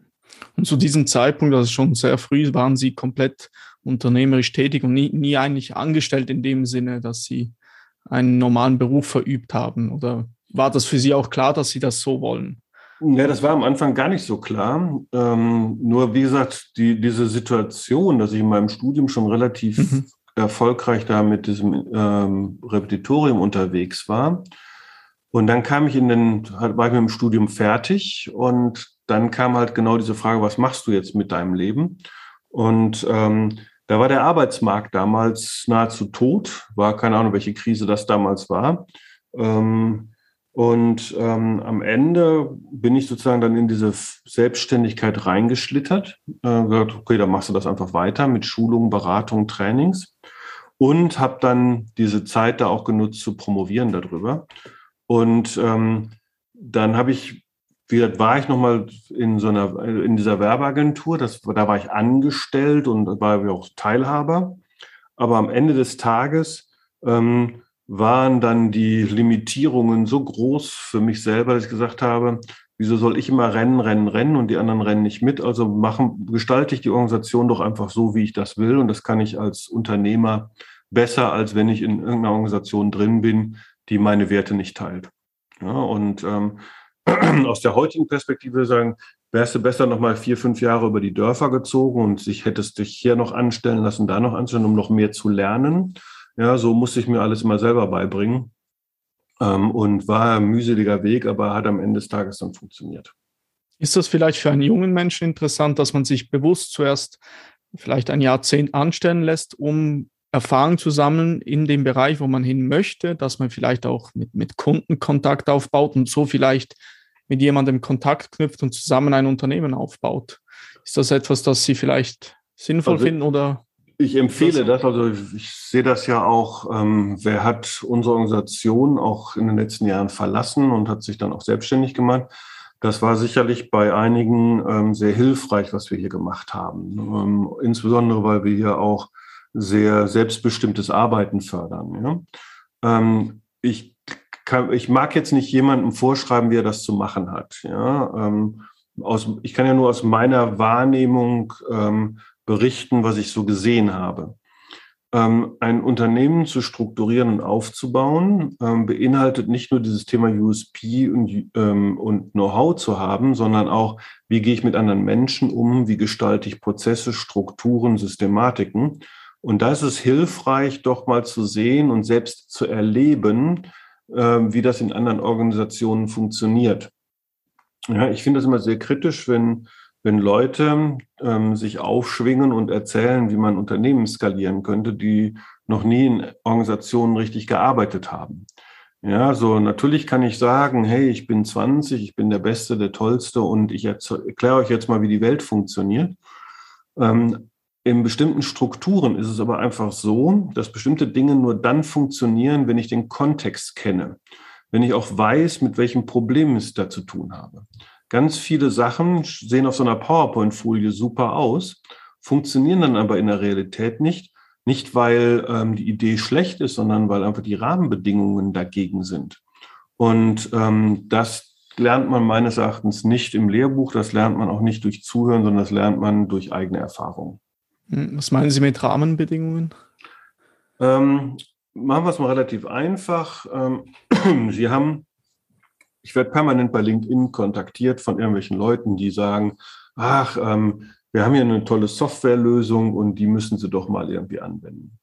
Und zu diesem Zeitpunkt, also schon sehr früh, waren Sie komplett unternehmerisch tätig und nie, nie eigentlich angestellt in dem Sinne, dass Sie einen normalen Beruf verübt haben? Oder war das für Sie auch klar, dass Sie das so wollen? Ja, das war am Anfang gar nicht so klar. Ähm, nur wie gesagt, die, diese Situation, dass ich in meinem Studium schon relativ mhm erfolgreich da mit diesem ähm, Repetitorium unterwegs war. Und dann kam ich in den, war ich mit dem Studium fertig und dann kam halt genau diese Frage, was machst du jetzt mit deinem Leben? Und ähm, da war der Arbeitsmarkt damals nahezu tot, war keine Ahnung, welche Krise das damals war. Ähm, und ähm, am Ende bin ich sozusagen dann in diese Selbstständigkeit reingeschlittert. Äh, gesagt, okay, dann machst du das einfach weiter mit Schulungen, Beratung, Trainings und habe dann diese Zeit da auch genutzt zu promovieren darüber. Und ähm, dann habe ich, wie gesagt, war ich nochmal in so einer, in dieser Werbeagentur, das, da war ich angestellt und war auch Teilhaber. Aber am Ende des Tages ähm, waren dann die Limitierungen so groß für mich selber, dass ich gesagt habe, Wieso soll ich immer rennen, rennen, rennen und die anderen rennen nicht mit? Also machen, gestalte ich die Organisation doch einfach so, wie ich das will. Und das kann ich als Unternehmer besser, als wenn ich in irgendeiner Organisation drin bin, die meine Werte nicht teilt. Ja, und ähm, aus der heutigen Perspektive sagen, wärst du besser noch mal vier, fünf Jahre über die Dörfer gezogen und sich hättest dich hier noch anstellen lassen, da noch anstellen, um noch mehr zu lernen. Ja, so musste ich mir alles immer selber beibringen. Ähm, und war ein mühseliger Weg, aber hat am Ende des Tages dann funktioniert. Ist das vielleicht für einen jungen Menschen interessant, dass man sich bewusst zuerst vielleicht ein Jahrzehnt anstellen lässt, um Erfahrung zu sammeln in dem Bereich, wo man hin möchte, dass man vielleicht auch mit, mit Kunden Kontakt aufbaut und so vielleicht mit jemandem Kontakt knüpft und zusammen ein Unternehmen aufbaut. Ist das etwas, das Sie vielleicht sinnvoll also, finden oder? Ich empfehle das, also ich sehe das ja auch, ähm, wer hat unsere Organisation auch in den letzten Jahren verlassen und hat sich dann auch selbstständig gemacht. Das war sicherlich bei einigen ähm, sehr hilfreich, was wir hier gemacht haben. Ähm, insbesondere, weil wir hier auch sehr selbstbestimmtes Arbeiten fördern. Ja? Ähm, ich, kann, ich mag jetzt nicht jemandem vorschreiben, wie er das zu machen hat. Ja? Ähm, aus, ich kann ja nur aus meiner Wahrnehmung ähm, berichten, was ich so gesehen habe. Ähm, ein Unternehmen zu strukturieren und aufzubauen, ähm, beinhaltet nicht nur dieses Thema USP und, ähm, und Know-how zu haben, sondern auch, wie gehe ich mit anderen Menschen um, wie gestalte ich Prozesse, Strukturen, Systematiken und da ist es hilfreich, doch mal zu sehen und selbst zu erleben, wie das in anderen Organisationen funktioniert. Ja, ich finde das immer sehr kritisch, wenn, wenn Leute ähm, sich aufschwingen und erzählen, wie man Unternehmen skalieren könnte, die noch nie in Organisationen richtig gearbeitet haben. Ja, so natürlich kann ich sagen, hey, ich bin 20, ich bin der Beste, der Tollste und ich erkläre euch jetzt mal, wie die Welt funktioniert. Ähm, in bestimmten Strukturen ist es aber einfach so, dass bestimmte Dinge nur dann funktionieren, wenn ich den Kontext kenne, wenn ich auch weiß, mit welchem Problem ich da zu tun habe. Ganz viele Sachen sehen auf so einer PowerPoint-Folie super aus, funktionieren dann aber in der Realität nicht. Nicht, weil ähm, die Idee schlecht ist, sondern weil einfach die Rahmenbedingungen dagegen sind. Und ähm, das lernt man meines Erachtens nicht im Lehrbuch, das lernt man auch nicht durch Zuhören, sondern das lernt man durch eigene Erfahrung. Hm, was meinen Sie mit Rahmenbedingungen? Ähm, machen wir es mal relativ einfach. Ähm, Sie haben, ich werde permanent bei LinkedIn kontaktiert von irgendwelchen Leuten, die sagen, ach, ähm, wir haben hier eine tolle Softwarelösung und die müssen Sie doch mal irgendwie anwenden.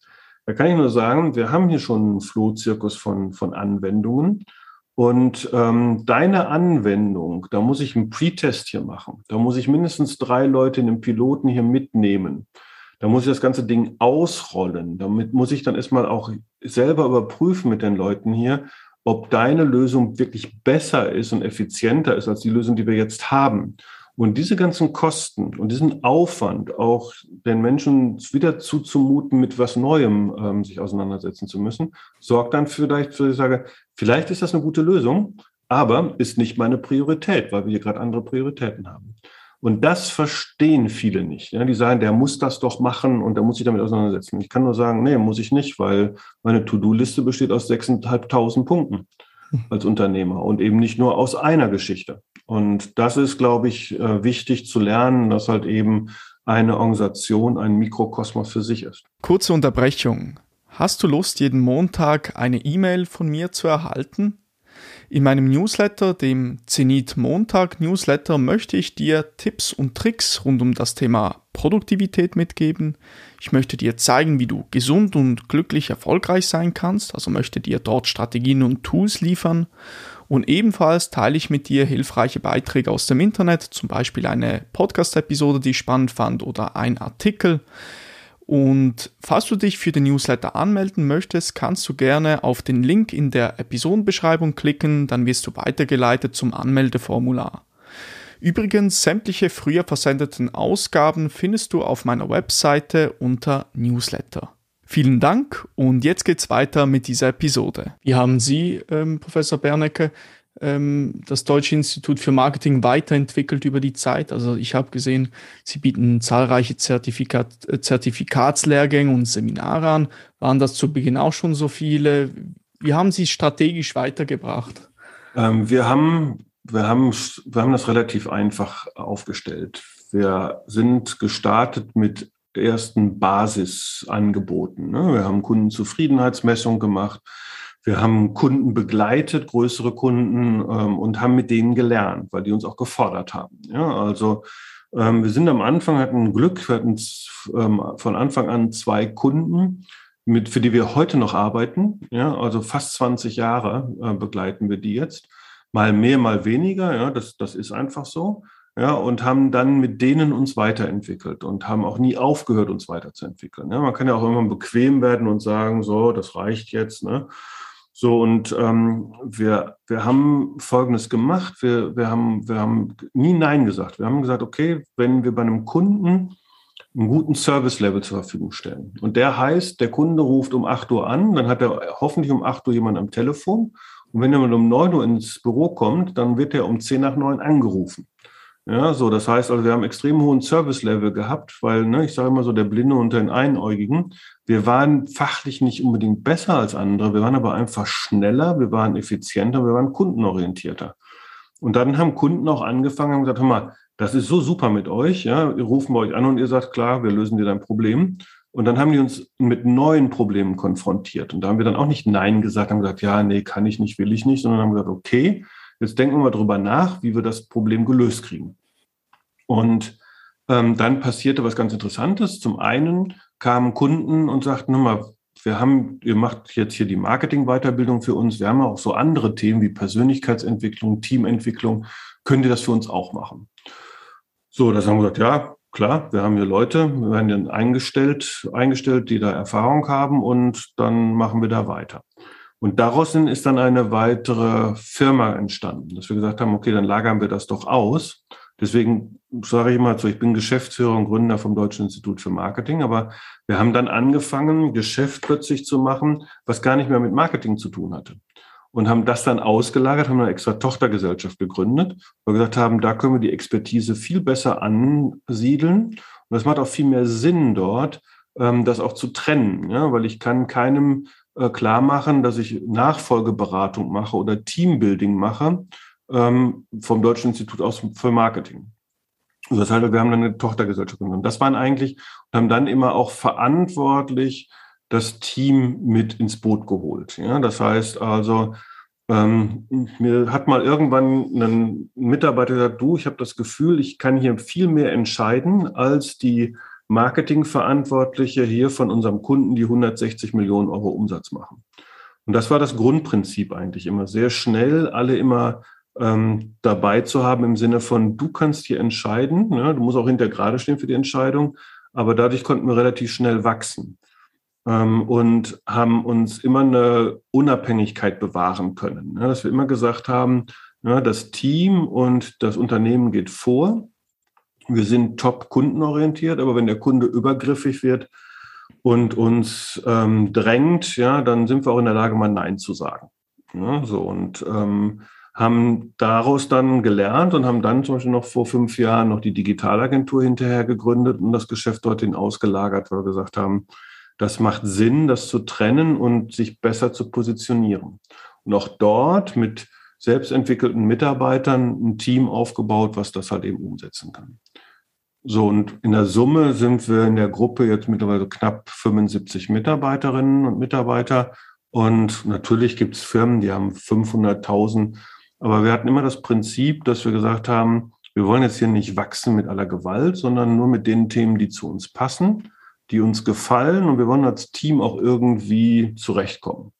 Da kann ich nur sagen, wir haben hier schon einen Flohzirkus von, von Anwendungen. Und ähm, deine Anwendung, da muss ich einen Pre-Test hier machen. Da muss ich mindestens drei Leute in den Piloten hier mitnehmen. Da muss ich das ganze Ding ausrollen. Damit muss ich dann erstmal auch selber überprüfen mit den Leuten hier, ob deine Lösung wirklich besser ist und effizienter ist als die Lösung, die wir jetzt haben. Und diese ganzen Kosten und diesen Aufwand, auch den Menschen wieder zuzumuten, mit was Neuem ähm, sich auseinandersetzen zu müssen, sorgt dann vielleicht für, ich sage, vielleicht ist das eine gute Lösung, aber ist nicht meine Priorität, weil wir hier gerade andere Prioritäten haben. Und das verstehen viele nicht. Ja, die sagen, der muss das doch machen und der muss sich damit auseinandersetzen. Ich kann nur sagen, nee, muss ich nicht, weil meine To-Do-Liste besteht aus 6.500 Punkten als Unternehmer und eben nicht nur aus einer Geschichte. Und das ist, glaube ich, äh, wichtig zu lernen, dass halt eben eine Organisation ein Mikrokosmos für sich ist. Kurze Unterbrechung. Hast du Lust, jeden Montag eine E-Mail von mir zu erhalten? In meinem Newsletter, dem Zenit Montag Newsletter, möchte ich dir Tipps und Tricks rund um das Thema Produktivität mitgeben. Ich möchte dir zeigen, wie du gesund und glücklich erfolgreich sein kannst, also möchte dir dort Strategien und Tools liefern. Und ebenfalls teile ich mit dir hilfreiche Beiträge aus dem Internet, zum Beispiel eine Podcast-Episode, die ich spannend fand, oder ein Artikel. Und falls du dich für den Newsletter anmelden möchtest, kannst du gerne auf den Link in der Episodenbeschreibung klicken, dann wirst du weitergeleitet zum Anmeldeformular. Übrigens, sämtliche früher versendeten Ausgaben findest du auf meiner Webseite unter Newsletter. Vielen Dank und jetzt geht's weiter mit dieser Episode. Wie haben Sie, ähm, Professor Bernecke, ähm, das Deutsche Institut für Marketing weiterentwickelt über die Zeit. Also ich habe gesehen, sie bieten zahlreiche Zertifikat, äh, Zertifikatslehrgänge und Seminare an. Waren das zu Beginn auch schon so viele? Wie haben Sie strategisch weitergebracht? Ähm, wir haben wir haben, wir haben das relativ einfach aufgestellt. Wir sind gestartet mit ersten Basisangeboten. Ne? Wir haben Kundenzufriedenheitsmessung gemacht. Wir haben Kunden begleitet, größere Kunden, ähm, und haben mit denen gelernt, weil die uns auch gefordert haben. Ja, also ähm, wir sind am Anfang, hatten Glück, wir hatten ähm, von Anfang an zwei Kunden, mit, für die wir heute noch arbeiten. Ja, also fast 20 Jahre äh, begleiten wir die jetzt. Mal mehr, mal weniger. Ja, das, das ist einfach so. Ja, und haben dann mit denen uns weiterentwickelt und haben auch nie aufgehört, uns weiterzuentwickeln. Ja, man kann ja auch immer bequem werden und sagen, so, das reicht jetzt. Ne? So, und ähm, wir, wir haben Folgendes gemacht. Wir, wir, haben, wir haben nie Nein gesagt. Wir haben gesagt, okay, wenn wir bei einem Kunden einen guten Service-Level zur Verfügung stellen. Und der heißt, der Kunde ruft um 8 Uhr an, dann hat er hoffentlich um 8 Uhr jemand am Telefon. Und wenn jemand um 9 Uhr ins Büro kommt, dann wird er um 10 nach 9 angerufen. Ja, so, das heißt also, wir haben extrem hohen Service-Level gehabt, weil, ne, ich sage immer so, der Blinde unter den Einäugigen, wir waren fachlich nicht unbedingt besser als andere, wir waren aber einfach schneller, wir waren effizienter, wir waren kundenorientierter. Und dann haben Kunden auch angefangen und gesagt, hör mal, das ist so super mit euch, ja, wir rufen bei euch an und ihr sagt, klar, wir lösen dir dein Problem. Und dann haben die uns mit neuen Problemen konfrontiert. Und da haben wir dann auch nicht Nein gesagt, haben gesagt, ja, nee, kann ich nicht, will ich nicht, sondern haben gesagt, okay, Jetzt denken wir mal drüber nach, wie wir das Problem gelöst kriegen. Und ähm, dann passierte was ganz Interessantes. Zum einen kamen Kunden und sagten, mal, wir haben, ihr macht jetzt hier die Marketing-Weiterbildung für uns. Wir haben auch so andere Themen wie Persönlichkeitsentwicklung, Teamentwicklung. Könnt ihr das für uns auch machen? So, das haben wir gesagt, ja, klar, wir haben hier Leute, wir werden dann eingestellt, eingestellt, die da Erfahrung haben und dann machen wir da weiter. Und daraus ist dann eine weitere Firma entstanden, dass wir gesagt haben, okay, dann lagern wir das doch aus. Deswegen sage ich immer so, ich bin Geschäftsführer und Gründer vom Deutschen Institut für Marketing, aber wir haben dann angefangen, Geschäft plötzlich zu machen, was gar nicht mehr mit Marketing zu tun hatte. Und haben das dann ausgelagert, haben eine extra Tochtergesellschaft gegründet, weil wir gesagt haben, da können wir die Expertise viel besser ansiedeln. Und es macht auch viel mehr Sinn dort, ähm, das auch zu trennen, ja, weil ich kann keinem klar machen, dass ich Nachfolgeberatung mache oder Teambuilding mache ähm, vom Deutschen Institut aus für Marketing. Also das heißt, wir haben dann eine Tochtergesellschaft genommen. Das waren eigentlich und haben dann immer auch verantwortlich das Team mit ins Boot geholt. Ja, das heißt also, ähm, mir hat mal irgendwann ein Mitarbeiter gesagt, du, ich habe das Gefühl, ich kann hier viel mehr entscheiden als die Marketingverantwortliche hier von unserem Kunden, die 160 Millionen Euro Umsatz machen. Und das war das Grundprinzip eigentlich immer, sehr schnell alle immer ähm, dabei zu haben im Sinne von, du kannst hier entscheiden, ne? du musst auch hinter gerade stehen für die Entscheidung, aber dadurch konnten wir relativ schnell wachsen ähm, und haben uns immer eine Unabhängigkeit bewahren können, ne? dass wir immer gesagt haben, ne, das Team und das Unternehmen geht vor wir sind top kundenorientiert, aber wenn der Kunde übergriffig wird und uns ähm, drängt, ja, dann sind wir auch in der Lage, mal Nein zu sagen. Ja, so und ähm, haben daraus dann gelernt und haben dann zum Beispiel noch vor fünf Jahren noch die Digitalagentur hinterher gegründet und das Geschäft dorthin ausgelagert, weil wir gesagt haben, das macht Sinn, das zu trennen und sich besser zu positionieren. Und auch dort mit selbstentwickelten Mitarbeitern ein Team aufgebaut, was das halt eben umsetzen kann. So, und in der Summe sind wir in der Gruppe jetzt mittlerweile knapp 75 Mitarbeiterinnen und Mitarbeiter. Und natürlich gibt es Firmen, die haben 500.000. Aber wir hatten immer das Prinzip, dass wir gesagt haben, wir wollen jetzt hier nicht wachsen mit aller Gewalt, sondern nur mit den Themen, die zu uns passen, die uns gefallen. Und wir wollen als Team auch irgendwie zurechtkommen.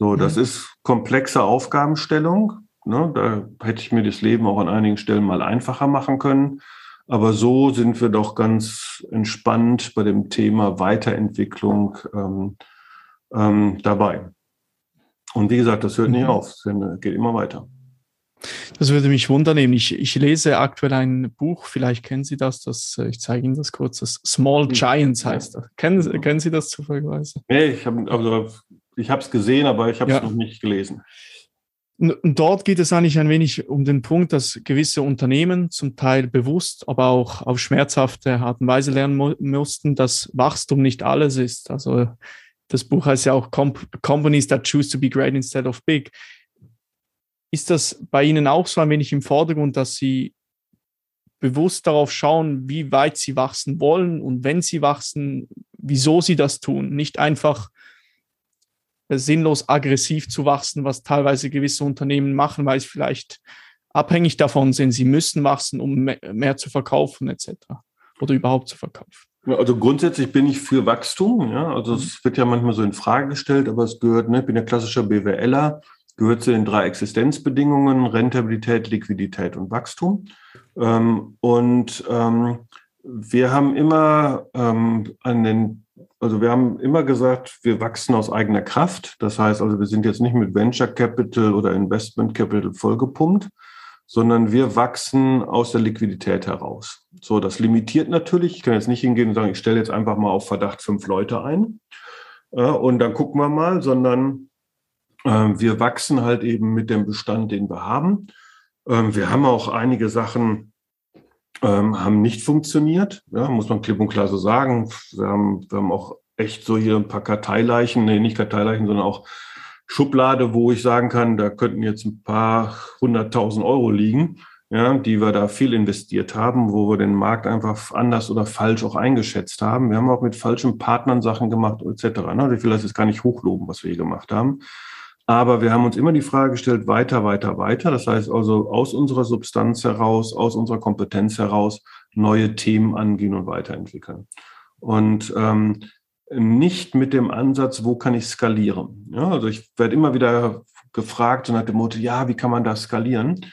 So, das mhm. ist komplexe Aufgabenstellung. Ne? Da hätte ich mir das Leben auch an einigen Stellen mal einfacher machen können. Aber so sind wir doch ganz entspannt bei dem Thema Weiterentwicklung ähm, ähm, dabei. Und wie gesagt, das hört nicht mhm. auf, es geht immer weiter. Das würde mich wundern. Ich, ich lese aktuell ein Buch, vielleicht kennen Sie das, das äh, ich zeige Ihnen das kurz, das Small. Giants heißt das. Kennen, kennen Sie das zufälligerweise? Nee, ich habe also, es gesehen, aber ich habe es ja. noch nicht gelesen. Und dort geht es eigentlich ein wenig um den Punkt, dass gewisse Unternehmen zum Teil bewusst, aber auch auf schmerzhafte Art und Weise lernen mu mussten, dass Wachstum nicht alles ist. Also das Buch heißt ja auch Companies that choose to be great instead of big. ist das bei Ihnen auch so ein wenig im Vordergrund, dass Sie bewusst darauf schauen, wie weit Sie wachsen wollen und wenn Sie wachsen, wieso Sie das tun? Nicht einfach sinnlos aggressiv zu wachsen, was teilweise gewisse Unternehmen machen, weil sie vielleicht abhängig davon sind, sie müssen wachsen, um mehr zu verkaufen etc. oder überhaupt zu verkaufen. Also grundsätzlich bin ich für Wachstum. Ja, also es wird ja manchmal so in Frage gestellt, aber es gehört, ne, ich bin ja klassischer BWLer, gehört zu den drei Existenzbedingungen, Rentabilität, Liquidität und Wachstum. Ähm, und ähm, wir haben immer ähm, an den, also wir haben immer gesagt, wir wachsen aus eigener Kraft. Das heißt also, wir sind jetzt nicht mit Venture Capital oder Investment Capital vollgepumpt, sondern wir wachsen aus der Liquidität heraus. So, das limitiert natürlich. Ich kann jetzt nicht hingehen und sagen, ich stelle jetzt einfach mal auf Verdacht fünf Leute ein äh, und dann gucken wir mal, sondern äh, wir wachsen halt eben mit dem Bestand, den wir haben. Ähm, wir haben auch einige Sachen, ähm, haben nicht funktioniert, ja, muss man klipp und klar so sagen. Wir haben, wir haben auch echt so hier ein paar Karteileichen, nee, nicht Karteileichen, sondern auch Schublade, wo ich sagen kann, da könnten jetzt ein paar hunderttausend Euro liegen, ja, die wir da viel investiert haben, wo wir den Markt einfach anders oder falsch auch eingeschätzt haben. Wir haben auch mit falschen Partnern Sachen gemacht, etc. Ne? Ich will das jetzt gar nicht hochloben, was wir hier gemacht haben. Aber wir haben uns immer die Frage gestellt, weiter, weiter, weiter. Das heißt also aus unserer Substanz heraus, aus unserer Kompetenz heraus neue Themen angehen und weiterentwickeln. Und ähm, nicht mit dem Ansatz, wo kann ich skalieren. Ja, also ich werde immer wieder gefragt und nach dem Motto, ja, wie kann man das skalieren?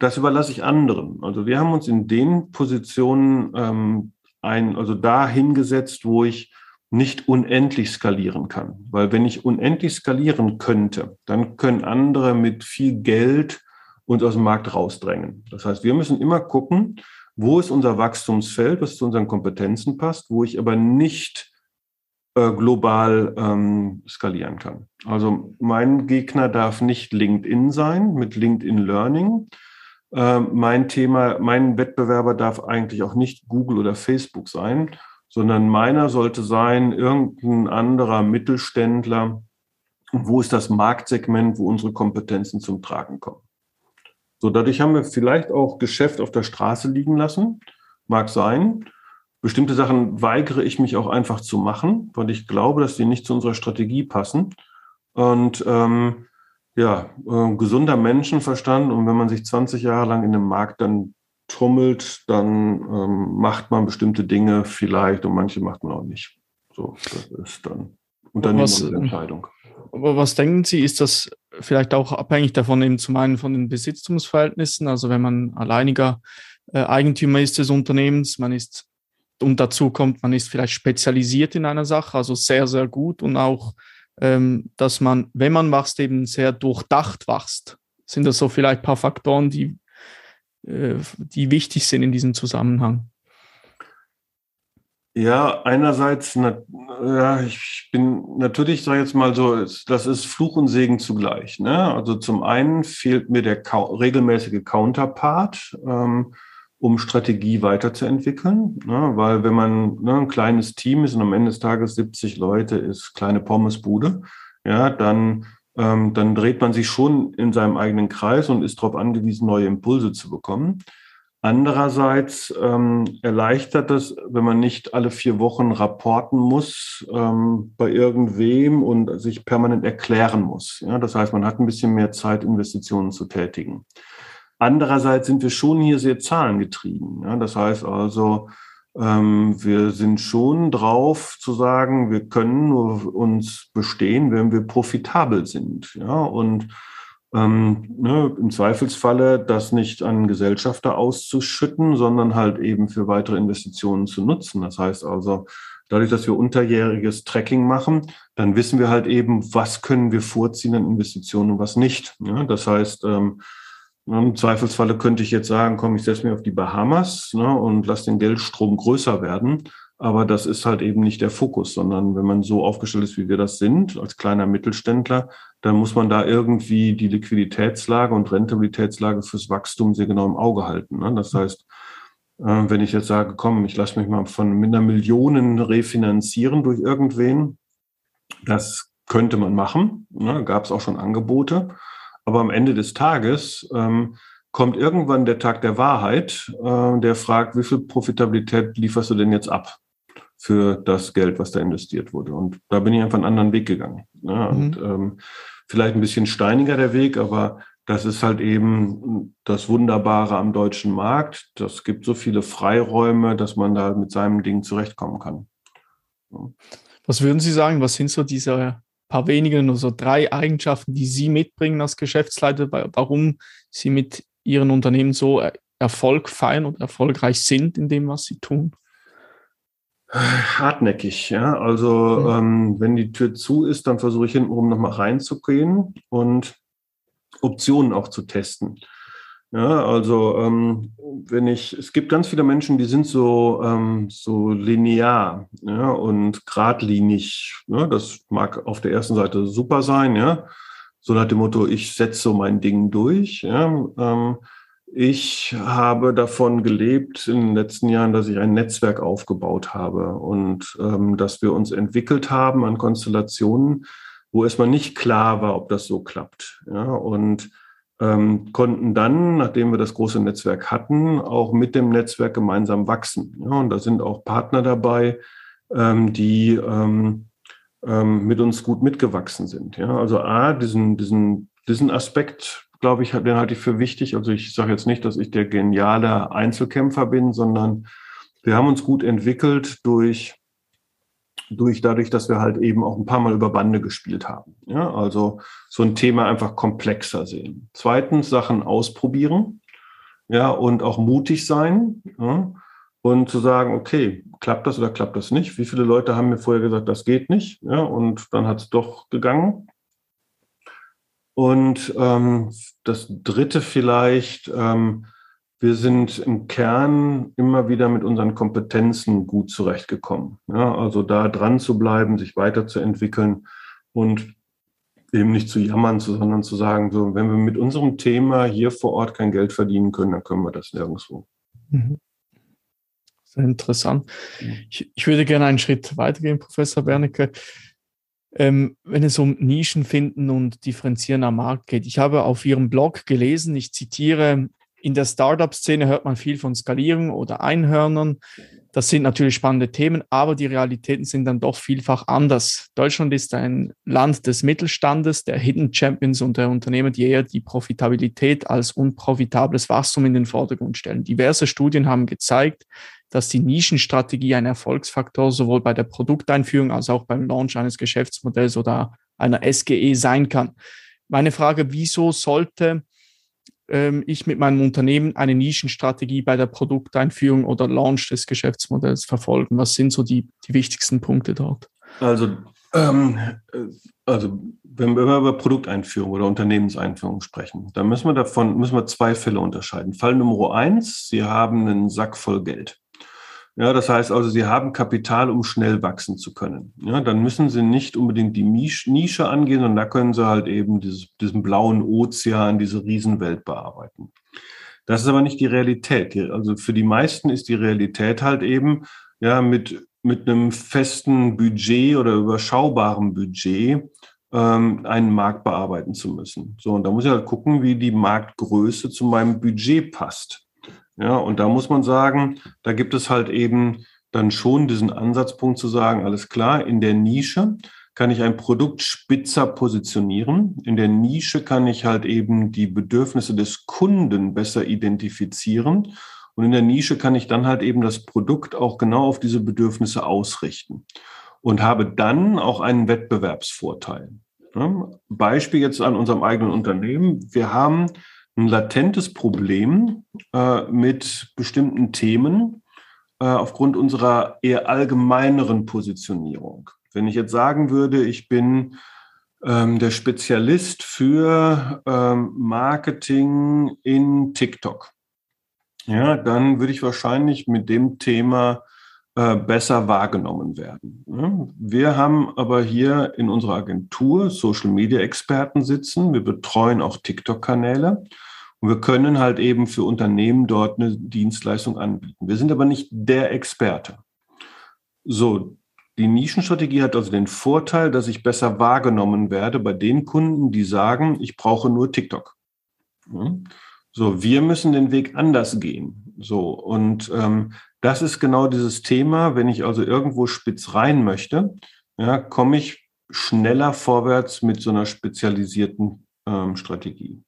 Das überlasse ich anderen. Also wir haben uns in den Positionen ähm, ein, also da hingesetzt, wo ich nicht unendlich skalieren kann. Weil wenn ich unendlich skalieren könnte, dann können andere mit viel Geld uns aus dem Markt rausdrängen. Das heißt, wir müssen immer gucken, wo ist unser Wachstumsfeld, was zu unseren Kompetenzen passt, wo ich aber nicht äh, global ähm, skalieren kann. Also mein Gegner darf nicht LinkedIn sein mit LinkedIn Learning. Äh, mein Thema, mein Wettbewerber darf eigentlich auch nicht Google oder Facebook sein, sondern meiner sollte sein irgendein anderer Mittelständler. Wo ist das Marktsegment, wo unsere Kompetenzen zum Tragen kommen? So, dadurch haben wir vielleicht auch Geschäft auf der Straße liegen lassen. Mag sein. Bestimmte Sachen weigere ich mich auch einfach zu machen, weil ich glaube, dass die nicht zu unserer Strategie passen. Und ähm, ja, äh, gesunder Menschenverstand und wenn man sich 20 Jahre lang in dem Markt dann tummelt, dann ähm, macht man bestimmte Dinge vielleicht und manche macht man auch nicht. So, das ist dann Unternehmensentscheidung. Was, was denken Sie, ist das vielleicht auch abhängig davon, eben zum einen von den Besitztumsverhältnissen, also wenn man alleiniger äh, Eigentümer ist des Unternehmens, man ist und dazu kommt, man ist vielleicht spezialisiert in einer Sache, also sehr, sehr gut und auch, ähm, dass man, wenn man wächst, eben sehr durchdacht wächst. Sind das so vielleicht ein paar Faktoren, die, die wichtig sind in diesem Zusammenhang? Ja, einerseits, na, ja, ich bin natürlich, sage jetzt mal so, das ist Fluch und Segen zugleich. Ne? Also zum einen fehlt mir der regelmäßige Counterpart. Ähm, um Strategie weiterzuentwickeln. Ne? Weil wenn man ne, ein kleines Team ist und am Ende des Tages 70 Leute ist, kleine Pommesbude, ja, dann, ähm, dann dreht man sich schon in seinem eigenen Kreis und ist darauf angewiesen, neue Impulse zu bekommen. Andererseits ähm, erleichtert das, wenn man nicht alle vier Wochen rapporten muss ähm, bei irgendwem und sich permanent erklären muss. Ja? Das heißt, man hat ein bisschen mehr Zeit, Investitionen zu tätigen. Andererseits sind wir schon hier sehr zahlengetrieben. Ja? Das heißt also, wir sind schon drauf zu sagen, wir können nur uns bestehen, wenn wir profitabel sind. Ja? Und ähm, ne, im Zweifelsfalle das nicht an Gesellschafter auszuschütten, sondern halt eben für weitere Investitionen zu nutzen. Das heißt also, dadurch, dass wir unterjähriges Tracking machen, dann wissen wir halt eben, was können wir vorziehen an Investitionen und was nicht. Ja? Das heißt, ähm, Im Zweifelsfalle könnte ich jetzt sagen, komm, ich setze mich auf die Bahamas ne, und lasse den Geldstrom größer werden. Aber das ist halt eben nicht der Fokus, sondern wenn man so aufgestellt ist, wie wir das sind, als kleiner Mittelständler, dann muss man da irgendwie die Liquiditätslage und Rentabilitätslage fürs Wachstum sehr genau im Auge halten. Ne? Das heißt, äh, wenn ich jetzt sage, komm, ich lasse mich mal von minder Millionen refinanzieren durch irgendwen, das könnte man machen. Ne? Gab es auch schon Angebote. Aber am Ende des Tages ähm, kommt irgendwann der Tag der Wahrheit, äh, der fragt, wie viel Profitabilität lieferst du denn jetzt ab für das Geld, was da investiert wurde? Und da bin ich einfach einen anderen Weg gegangen. Ja, mhm. Und ähm, vielleicht ein bisschen steiniger der Weg, aber das ist halt eben das Wunderbare am deutschen Markt. Das gibt so viele Freiräume, dass man da mit seinem Ding zurechtkommen kann. Was würden Sie sagen, was sind so diese paar wenige, nur so drei Eigenschaften, die Sie mitbringen als Geschäftsleiter, warum Sie mit Ihren Unternehmen so Erfolg feiern und erfolgreich sind in dem, was Sie tun? Hartnäckig, ja. Also mhm. ähm, wenn die Tür zu ist, dann versuche ich hintenrum nochmal reinzugehen und Optionen auch zu testen. Ja, also ähm, wenn ich, es gibt ganz viele Menschen, die sind so, ähm, so linear ja, und geradlinig. Ja, das mag auf der ersten Seite super sein, ja. So nach dem Motto, ich setze so mein Ding durch. Ja. Ähm, ich habe davon gelebt in den letzten Jahren, dass ich ein Netzwerk aufgebaut habe und ähm, dass wir uns entwickelt haben an Konstellationen, wo erstmal nicht klar war, ob das so klappt. Ja, und ähm, konnten dann, nachdem wir das große Netzwerk hatten, auch mit dem Netzwerk gemeinsam wachsen. Ja, und da sind auch Partner dabei, ähm, die ähm, ähm mit uns gut mitgewachsen sind. Ja, also A, diesen, diesen, diesen Aspekt, glaube ich, den halte ich für wichtig. Also ich sage jetzt nicht, dass ich der geniale Einzelkämpfer bin, sondern wir haben uns gut entwickelt durch durch dadurch, dass wir halt eben auch ein paar Mal über Bande gespielt haben. Ja, also so ein Thema einfach komplexer sehen. Zweitens Sachen ausprobieren, ja, und auch mutig sein, ja, und zu sagen, okay, klappt das oder klappt das nicht? Wie viele Leute haben mir vorher gesagt, das geht nicht, ja, und dann hat es doch gegangen. Und ähm, das Dritte vielleicht, ähm, wir sind im Kern immer wieder mit unseren Kompetenzen gut zurechtgekommen. Ja, also da dran zu bleiben, sich weiterzuentwickeln und eben nicht zu jammern, sondern zu sagen, so, wenn wir mit unserem Thema hier vor Ort kein Geld verdienen können, dann können wir das nirgendwo. Mhm. Sehr interessant. Ich, ich, würde gerne einen Schritt weitergehen, Professor Bernecke. Ähm, wenn es um Nischen finden und differenzieren am Markt geht. Ich habe auf Ihrem Blog gelesen, ich zitiere, in der Startup-Szene hört man viel von Skalierung oder Einhörnern. Das sind natürlich spannende Themen, aber die Realitäten sind dann doch vielfach anders. Deutschland ist ein Land des Mittelstandes, der Hidden Champions und der Unternehmen, die eher die Profitabilität als unprofitables Wachstum in den Vordergrund stellen. Diverse Studien haben gezeigt, dass die Nischenstrategie ein Erfolgsfaktor sowohl bei der Produkteinführung als auch beim Launch eines Geschäftsmodells oder einer SGE sein kann. Meine Frage, wieso sollte ich mit meinem Unternehmen eine Nischenstrategie bei der Produkteinführung oder Launch des Geschäftsmodells verfolgen? Was sind so die, die wichtigsten Punkte dort? Also, ähm, also wenn wir über Produkteinführung oder Unternehmenseinführung sprechen, dann müssen wir davon müssen wir zwei Fälle unterscheiden. Fall Nummer eins: Sie haben einen Sack voll Geld. Ja, das heißt also, Sie haben Kapital, um schnell wachsen zu können. Ja, dann müssen Sie nicht unbedingt die Nische angehen, sondern da können Sie halt eben dieses, diesen blauen Ozean, diese Riesenwelt bearbeiten. Das ist aber nicht die Realität. Also für die meisten ist die Realität halt eben, ja, mit, mit einem festen Budget oder überschaubarem Budget ähm, einen Markt bearbeiten zu müssen. So, und da muss ich halt gucken, wie die Marktgröße zu meinem Budget passt. Ja, und da muss man sagen, da gibt es halt eben dann schon diesen Ansatzpunkt zu sagen, alles klar, in der Nische kann ich ein Produkt spitzer positionieren. In der Nische kann ich halt eben die Bedürfnisse des Kunden besser identifizieren. Und in der Nische kann ich dann halt eben das Produkt auch genau auf diese Bedürfnisse ausrichten und habe dann auch einen Wettbewerbsvorteil. Beispiel jetzt an unserem eigenen Unternehmen. Wir haben ein latentes Problem äh, mit bestimmten Themen äh, aufgrund unserer eher allgemeineren Positionierung. Wenn ich jetzt sagen würde, ich bin ähm, der Spezialist für ähm, Marketing in TikTok, ja, dann würde ich wahrscheinlich mit dem Thema äh, besser wahrgenommen werden. Wir haben aber hier in unserer Agentur Social Media Experten sitzen. Wir betreuen auch TikTok-Kanäle. Und wir können halt eben für Unternehmen dort eine Dienstleistung anbieten. Wir sind aber nicht der Experte. So, Die Nischenstrategie hat also den Vorteil, dass ich besser wahrgenommen werde bei den Kunden, die sagen, ich brauche nur TikTok. So, wir müssen den Weg anders gehen. So, und ähm, das ist genau dieses Thema. Wenn ich also irgendwo spitz rein möchte, ja, komme ich schneller vorwärts mit so einer spezialisierten ähm, Strategie.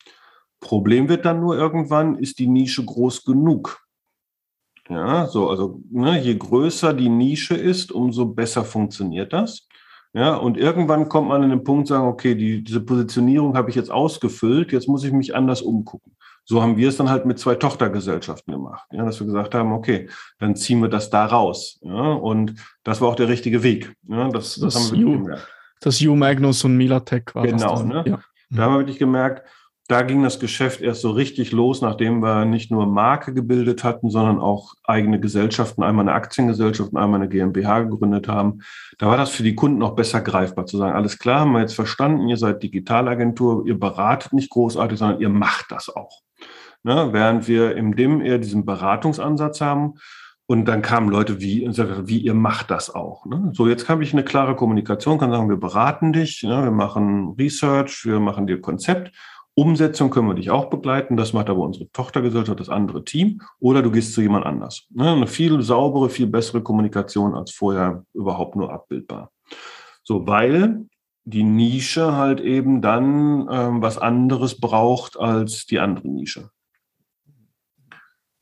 Problem wird dann nur irgendwann, ist die Nische groß genug? Ja, so, also ne, je größer die Nische ist, umso besser funktioniert das. Ja, und irgendwann kommt man an den Punkt, sagen, okay, die, diese Positionierung habe ich jetzt ausgefüllt, jetzt muss ich mich anders umgucken. So haben wir es dann halt mit zwei Tochtergesellschaften gemacht, ja, dass wir gesagt haben, okay, dann ziehen wir das da raus. Ja, und das war auch der richtige Weg. Ja, das, das, das haben wir gemerkt. Das U Magnus und Milatech war genau, das. Genau, ne? Ja. Da haben wir wirklich gemerkt, da ging das Geschäft erst so richtig los, nachdem wir nicht nur Marke gebildet hatten, sondern auch eigene Gesellschaften, einmal eine Aktiengesellschaft und einmal eine GmbH gegründet haben. Da war das für die Kunden auch besser greifbar zu sagen, alles klar, haben wir jetzt verstanden, ihr seid Digitalagentur, ihr beratet nicht großartig, sondern ihr macht das auch. Ne? Während wir im DIM eher diesen Beratungsansatz haben, und dann kamen Leute wie, wie ihr macht das auch. Ne? So, jetzt habe ich eine klare Kommunikation, kann sagen, wir beraten dich, ne? wir machen Research, wir machen dir Konzept Umsetzung können wir dich auch begleiten. Das macht aber unsere Tochtergesellschaft, das andere Team. Oder du gehst zu jemand anders. Ne? Eine viel saubere, viel bessere Kommunikation als vorher überhaupt nur abbildbar. So, weil die Nische halt eben dann ähm, was anderes braucht als die andere Nische.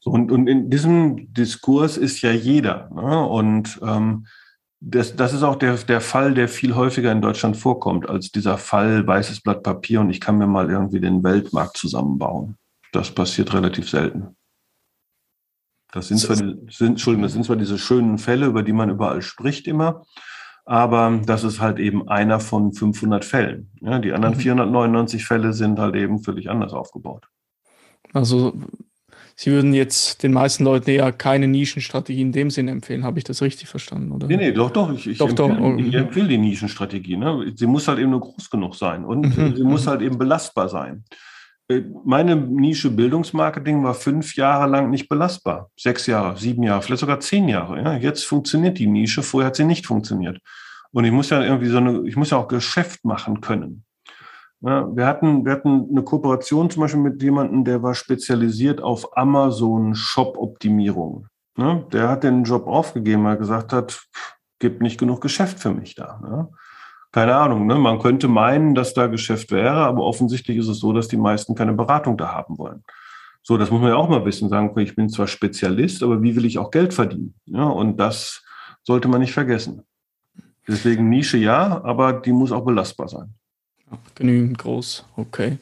So, und, und in diesem Diskurs ist ja jeder. Ne? Und ähm, das, das ist auch der, der Fall, der viel häufiger in Deutschland vorkommt, als dieser Fall weißes Blatt Papier und ich kann mir mal irgendwie den Weltmarkt zusammenbauen. Das passiert relativ selten. Das sind zwar, sind, Entschuldigung, das sind zwar diese schönen Fälle, über die man überall spricht immer, aber das ist halt eben einer von 500 Fällen. Ja, die anderen 499 mhm. Fälle sind halt eben völlig anders aufgebaut. Also Sie würden jetzt den meisten Leuten eher keine Nischenstrategie in dem Sinne empfehlen. Habe ich das richtig verstanden? Oder? Nee, nee, doch, doch. Ich, ich, doch, empfehle, doch. ich empfehle die Nischenstrategie. Ne? Sie muss halt eben nur groß genug sein und mhm. sie muss halt eben belastbar sein. Äh, meine Nische Bildungsmarketing war fünf Jahre lang nicht belastbar. Sechs Jahre, sieben Jahre, vielleicht sogar zehn Jahre. Ja? Jetzt funktioniert die Nische, vorher hat sie nicht funktioniert. Und ich muss ja irgendwie so eine, ich muss ja auch Geschäft machen können. Ja, wir, hatten, wir hatten eine Kooperation zum Beispiel mit jemandem, der war spezialisiert auf Amazon Shop-Optimierung. Ja, der hat den Job aufgegeben, weil er gesagt hat, gibt nicht genug Geschäft für mich da. Ja. Keine Ahnung, ne? man könnte meinen, dass da Geschäft wäre, aber offensichtlich ist es so, dass die meisten keine Beratung da haben wollen. So, das muss man ja auch mal wissen, sagen, ich bin zwar Spezialist, aber wie will ich auch Geld verdienen? Ja, und das sollte man nicht vergessen. Deswegen Nische ja, aber die muss auch belastbar sein. Genügend groß, okay.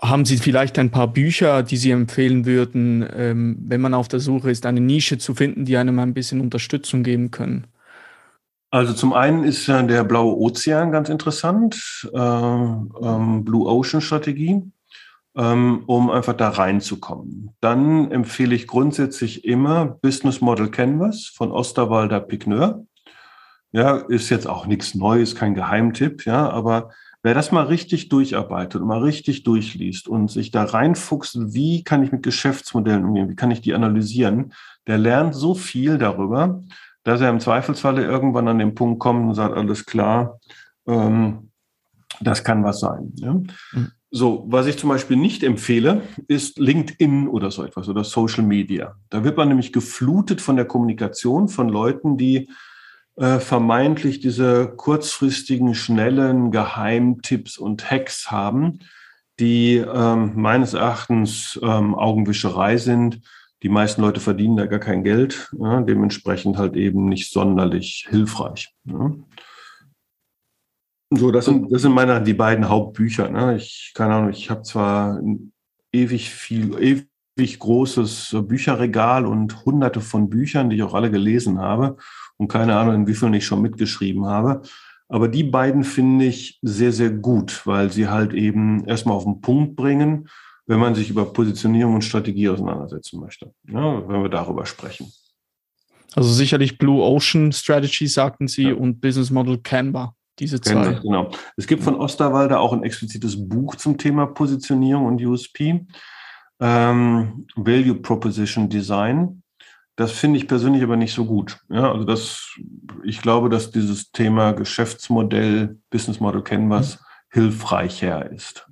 Haben Sie vielleicht ein paar Bücher, die Sie empfehlen würden, ähm, wenn man auf der Suche ist, eine Nische zu finden, die einem ein bisschen Unterstützung geben können? Also zum einen ist ja der blaue Ozean ganz interessant, äh, ähm, Blue Ocean Strategie, ähm, um einfach da reinzukommen. Dann empfehle ich grundsätzlich immer Business Model Canvas von Osterwalder Pigneur. Ja, ist jetzt auch nichts Neues, kein Geheimtipp, ja, aber Wer das mal richtig durcharbeitet und mal richtig durchliest und sich da reinfuchst, wie kann ich mit Geschäftsmodellen umgehen, wie kann ich die analysieren, der lernt so viel darüber, dass er im Zweifelsfalle irgendwann an den Punkt kommt und sagt, alles klar, ähm, das kann was sein. Ja? Mhm. So, was ich zum Beispiel nicht empfehle, ist LinkedIn oder so etwas oder Social Media. Da wird man nämlich geflutet von der Kommunikation von Leuten, die äh, vermeintlich diese kurzfristigen, schnellen Geheimtipps und Hacks haben, die ähm, meines Erachtens ähm, Augenwischerei sind. Die meisten Leute verdienen da gar kein Geld, ja, dementsprechend halt eben nicht sonderlich hilfreich. Ja. So, das sind, das sind meine die beiden Hauptbücher. Ne? Ich keine Ahnung, ich habe zwar ewig viel, ewig großes Bücherregal und hunderte von Büchern, die ich auch alle gelesen habe und keine Ahnung, in wie vielen ich schon mitgeschrieben habe. Aber die beiden finde ich sehr, sehr gut, weil sie halt eben erstmal auf den Punkt bringen, wenn man sich über Positionierung und Strategie auseinandersetzen möchte, ja, wenn wir darüber sprechen. Also sicherlich Blue Ocean Strategy, sagten Sie, ja. und Business Model Canva, diese zwei. Genau. Es gibt von Osterwalder auch ein explizites Buch zum Thema Positionierung und USP, ähm, Value Proposition Design. Das finde ich persönlich aber nicht so gut. Ja, also das, ich glaube, dass dieses Thema Geschäftsmodell, Business Model Canvas mhm. hilfreicher ist.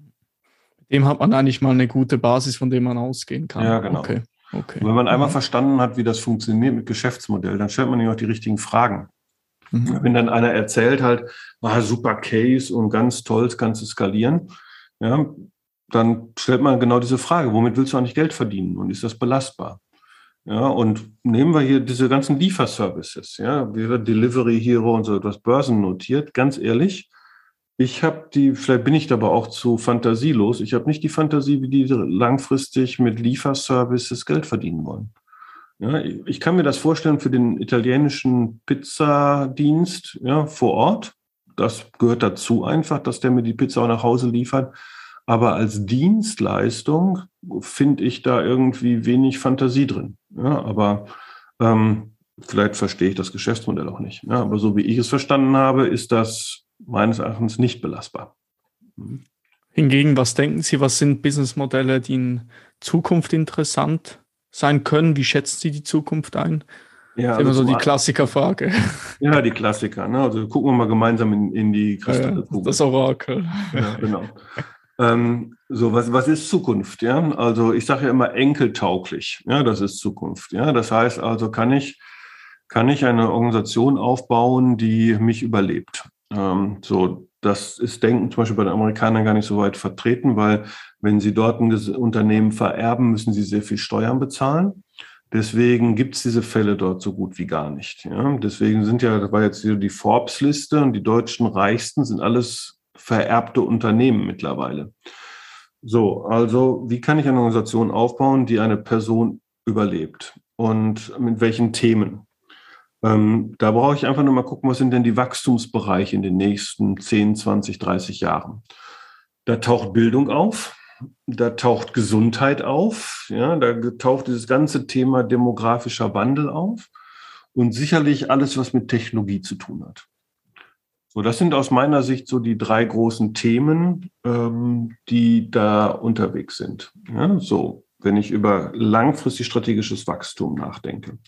Dem hat man eigentlich mal eine gute Basis, von der man ausgehen kann. Ja, genau. Okay. Okay. Wenn man einmal mhm. verstanden hat, wie das funktioniert mit Geschäftsmodell, dann stellt man ja auch die richtigen Fragen. Mhm. Wenn dann einer erzählt halt, ah, super Case und ganz toll, das du skalieren, ja, dann stellt man genau diese Frage, womit willst du eigentlich Geld verdienen und ist das belastbar? Ja, und nehmen wir hier diese ganzen Lieferservices, ja, wie Delivery Hero und so etwas börsennotiert, ganz ehrlich, ich habe die, vielleicht bin ich aber auch zu fantasielos, ich habe nicht die Fantasie, wie die langfristig mit Lieferservices Geld verdienen wollen. Ja, ich kann mir das vorstellen für den italienischen Pizzadienst ja, vor Ort. Das gehört dazu einfach, dass der mir die Pizza auch nach Hause liefert. Aber als Dienstleistung finde ich da irgendwie wenig Fantasie drin. Ja, aber ähm, vielleicht verstehe ich das Geschäftsmodell auch nicht. Ja, aber so wie ich es verstanden habe, ist das meines Erachtens nicht belastbar. Hingegen, was denken Sie, was sind Businessmodelle, die in Zukunft interessant sein können? Wie schätzen Sie die Zukunft ein? Ja, das ist immer also so die Klassikerfrage. Ja, die Klassiker. Ne? Also gucken wir mal gemeinsam in, in die Kristallkugel. das Orakel. Ja, genau. Ähm, so, was, was ist Zukunft? Ja, also ich sage ja immer enkeltauglich. Ja, das ist Zukunft. Ja, das heißt also, kann ich, kann ich eine Organisation aufbauen, die mich überlebt? Ähm, so, das ist Denken zum Beispiel bei den Amerikanern gar nicht so weit vertreten, weil wenn sie dort ein Unternehmen vererben, müssen sie sehr viel Steuern bezahlen. Deswegen gibt es diese Fälle dort so gut wie gar nicht. Ja. Deswegen sind ja, das war jetzt hier die Forbes-Liste und die deutschen Reichsten sind alles vererbte Unternehmen mittlerweile. So, also wie kann ich eine Organisation aufbauen, die eine Person überlebt und mit welchen Themen? Ähm, da brauche ich einfach nur mal gucken, was sind denn die Wachstumsbereiche in den nächsten 10, 20, 30 Jahren. Da taucht Bildung auf, da taucht Gesundheit auf, ja, da taucht dieses ganze Thema demografischer Wandel auf und sicherlich alles, was mit Technologie zu tun hat. So, das sind aus meiner Sicht so die drei großen Themen, ähm, die da unterwegs sind. Ja, so, wenn ich über langfristig strategisches Wachstum nachdenke.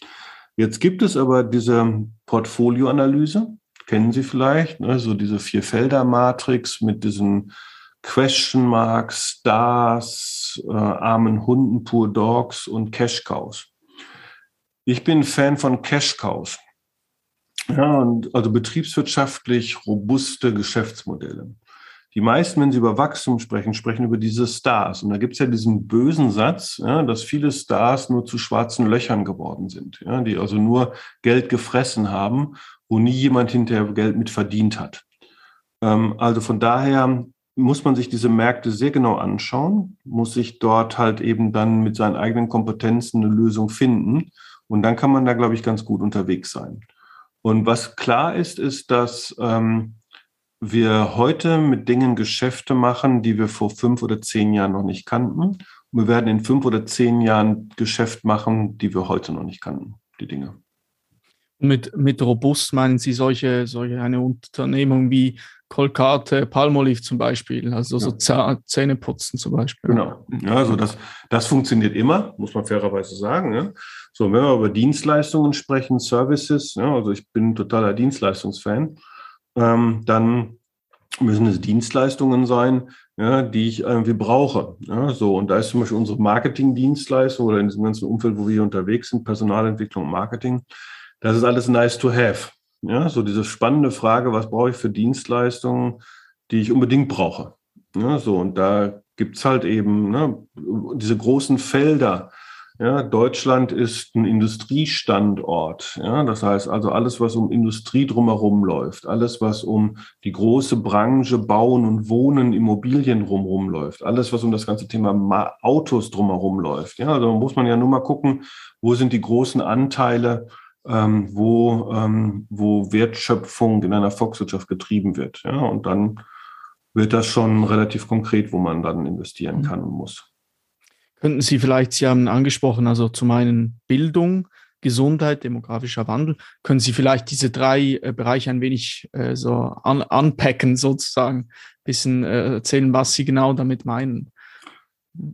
Jetzt gibt es aber diese Portfolioanalyse, kennen Sie vielleicht, ne, so diese Vier-Felder-Matrix mit diesen Question Marks, Stars, äh, armen Hunden, Poor Dogs und Cash Cows. Ich bin Fan von Cash Cows. Ja, und also betriebswirtschaftlich robuste Geschäftsmodelle. Die meisten, wenn sie über Wachstum sprechen, sprechen über diese Stars. Und da gibt es ja diesen bösen Satz, ja, dass viele Stars nur zu schwarzen Löchern geworden sind, ja, die also nur Geld gefressen haben, wo nie jemand hinterher Geld mit verdient hat. Ähm, also von daher muss man sich diese Märkte sehr genau anschauen, muss sich dort halt eben dann mit seinen eigenen Kompetenzen eine Lösung finden. Und dann kann man da, glaube ich, ganz gut unterwegs sein. Und was klar ist, ist, dass ähm, wir heute mit Dingen Geschäfte machen, die wir vor fünf oder zehn Jahren noch nicht kannten. Und wir werden in fünf oder zehn Jahren Geschäft machen, die wir heute noch nicht kannten, die Dinge. Mit, mit robust meinen Sie solche, solche eine Unternehmung wie Colgate, Palmolive zum Beispiel, also so ja. Zähneputzen zum Beispiel. Genau. Ja, also das, das funktioniert immer, muss man fairerweise sagen. Ja. So, wenn wir über Dienstleistungen sprechen, Services, ja, also ich bin totaler Dienstleistungsfan ähm, dann müssen es Dienstleistungen sein, ja, die ich irgendwie brauche. Ja, so, und da ist zum Beispiel unsere Marketingdienstleistung oder in diesem ganzen Umfeld, wo wir hier unterwegs sind, Personalentwicklung und Marketing, das ist alles nice to have. Ja, so diese spannende Frage, was brauche ich für Dienstleistungen, die ich unbedingt brauche. Ja, so, und da gibt es halt eben ne, diese großen Felder, ja, Deutschland ist ein Industriestandort. Ja, das heißt also alles, was um Industrie drumherum läuft, alles, was um die große Branche Bauen und Wohnen, Immobilien drumherum läuft, alles, was um das ganze Thema Autos drumherum läuft. Ja, also muss man ja nur mal gucken, wo sind die großen Anteile, ähm, wo, ähm, wo Wertschöpfung in einer Volkswirtschaft getrieben wird. Ja, und dann wird das schon relativ konkret, wo man dann investieren mhm. kann und muss. Könnten Sie vielleicht, Sie haben angesprochen, also zum einen Bildung, Gesundheit, demografischer Wandel. Können Sie vielleicht diese drei äh, Bereiche ein wenig äh, so un unpacken, sozusagen, ein bisschen äh, erzählen, was Sie genau damit meinen?